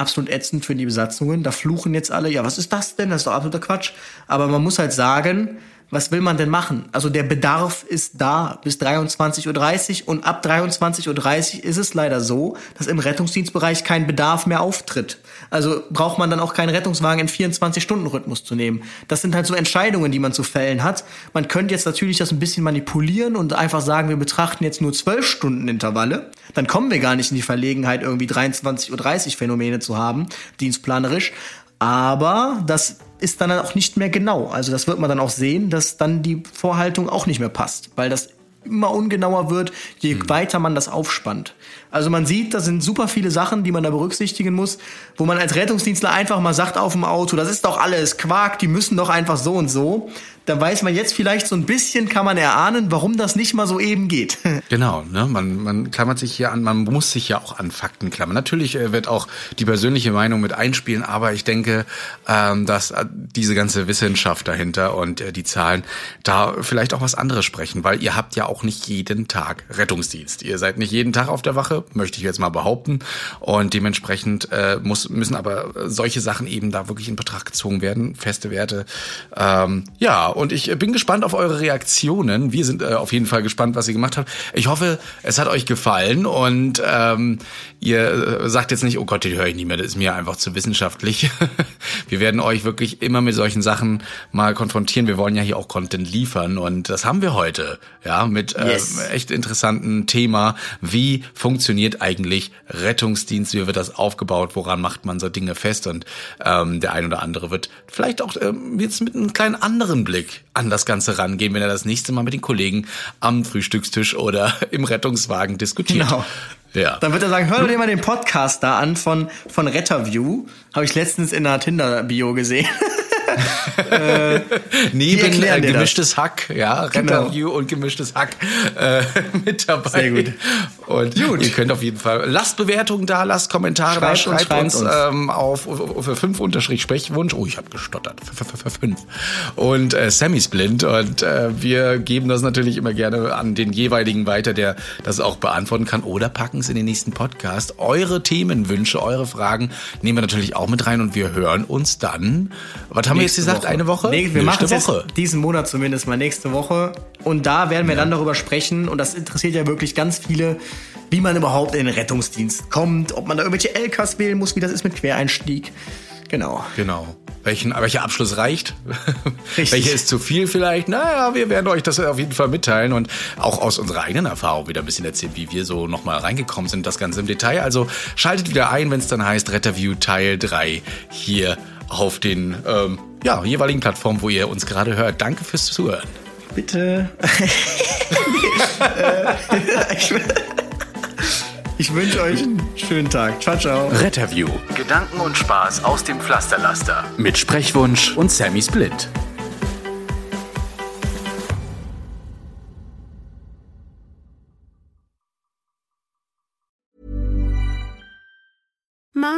absolut ätzend für die Besatzungen. Da fluchen jetzt alle, ja, was ist das denn? Das ist doch absoluter Quatsch. Aber man muss halt sagen, was will man denn machen? Also der Bedarf ist da bis 23.30 Uhr und ab 23.30 Uhr ist es leider so, dass im Rettungsdienstbereich kein Bedarf mehr auftritt. Also braucht man dann auch keinen Rettungswagen in 24-Stunden-Rhythmus zu nehmen. Das sind halt so Entscheidungen, die man zu fällen hat. Man könnte jetzt natürlich das ein bisschen manipulieren und einfach sagen, wir betrachten jetzt nur 12 Stunden Intervalle. Dann kommen wir gar nicht in die Verlegenheit, irgendwie 23.30 Uhr Phänomene zu haben, dienstplanerisch. Aber das ist dann auch nicht mehr genau. Also das wird man dann auch sehen, dass dann die Vorhaltung auch nicht mehr passt, weil das immer ungenauer wird, je mhm. weiter man das aufspannt. Also man sieht, da sind super viele Sachen, die man da berücksichtigen muss, wo man als Rettungsdienstler einfach mal sagt auf dem Auto, das ist doch alles Quark, die müssen doch einfach so und so dann weiß man jetzt vielleicht so ein bisschen, kann man erahnen, warum das nicht mal so eben geht. Genau, ne? man, man klammert sich hier an, man muss sich ja auch an Fakten klammern. Natürlich äh, wird auch die persönliche Meinung mit einspielen, aber ich denke, ähm, dass äh, diese ganze Wissenschaft dahinter und äh, die Zahlen da vielleicht auch was anderes sprechen, weil ihr habt ja auch nicht jeden Tag Rettungsdienst. Ihr seid nicht jeden Tag auf der Wache, möchte ich jetzt mal behaupten. Und dementsprechend äh, muss, müssen aber solche Sachen eben da wirklich in Betracht gezogen werden, feste Werte. Ähm, ja, und ich bin gespannt auf eure Reaktionen. Wir sind äh, auf jeden Fall gespannt, was ihr gemacht habt. Ich hoffe, es hat euch gefallen und ähm, ihr äh, sagt jetzt nicht, oh Gott, den höre ich nicht mehr, das ist mir einfach zu wissenschaftlich. wir werden euch wirklich immer mit solchen Sachen mal konfrontieren. Wir wollen ja hier auch Content liefern und das haben wir heute, ja, mit äh, yes. echt interessanten Thema. Wie funktioniert eigentlich Rettungsdienst? Wie wird das aufgebaut? Woran macht man so Dinge fest? Und ähm, der ein oder andere wird vielleicht auch ähm, jetzt mit einem kleinen anderen Blick Blick an das Ganze rangehen, wenn er das nächste Mal mit den Kollegen am Frühstückstisch oder im Rettungswagen diskutiert. Genau. Ja. Dann wird er sagen, hör dir mal den Podcast da an von, von Retterview. Habe ich letztens in einer Tinder-Bio gesehen. äh, Neben äh, gemischtes das. Hack, ja, genau. und gemischtes Hack äh, mit dabei. Sehr gut. Und gut. ihr könnt auf jeden Fall, lasst Bewertungen da, lasst Kommentare schreibt da, schreibt uns, uns. Ähm, auf, für fünf Unterstrich Sprechwunsch. Oh, ich habe gestottert. Für, für, für fünf. Und äh, Sammy's blind und äh, wir geben das natürlich immer gerne an den jeweiligen weiter, der das auch beantworten kann oder packen es in den nächsten Podcast. Eure Themenwünsche, eure Fragen nehmen wir natürlich auch mit rein und wir hören uns dann. Was haben wir jetzt gesagt? Woche. Eine Woche? Nee, wir machen es diesen Monat zumindest mal nächste Woche. Und da werden wir ja. dann darüber sprechen. Und das interessiert ja wirklich ganz viele, wie man überhaupt in den Rettungsdienst kommt, ob man da irgendwelche LKs wählen muss, wie das ist mit Quereinstieg. Genau. Genau. Welchen, welcher Abschluss reicht? Welcher ist zu viel vielleicht? Naja, wir werden euch das auf jeden Fall mitteilen und auch aus unserer eigenen Erfahrung wieder ein bisschen erzählen, wie wir so nochmal reingekommen sind, das Ganze im Detail. Also schaltet wieder ein, wenn es dann heißt Retterview Teil 3 hier auf den ähm, ja, jeweiligen Plattformen, wo ihr uns gerade hört. Danke fürs Zuhören. Bitte. ich wünsche euch einen schönen Tag. Ciao, ciao. Retterview. Gedanken und Spaß aus dem Pflasterlaster. Mit Sprechwunsch und Sammy Split.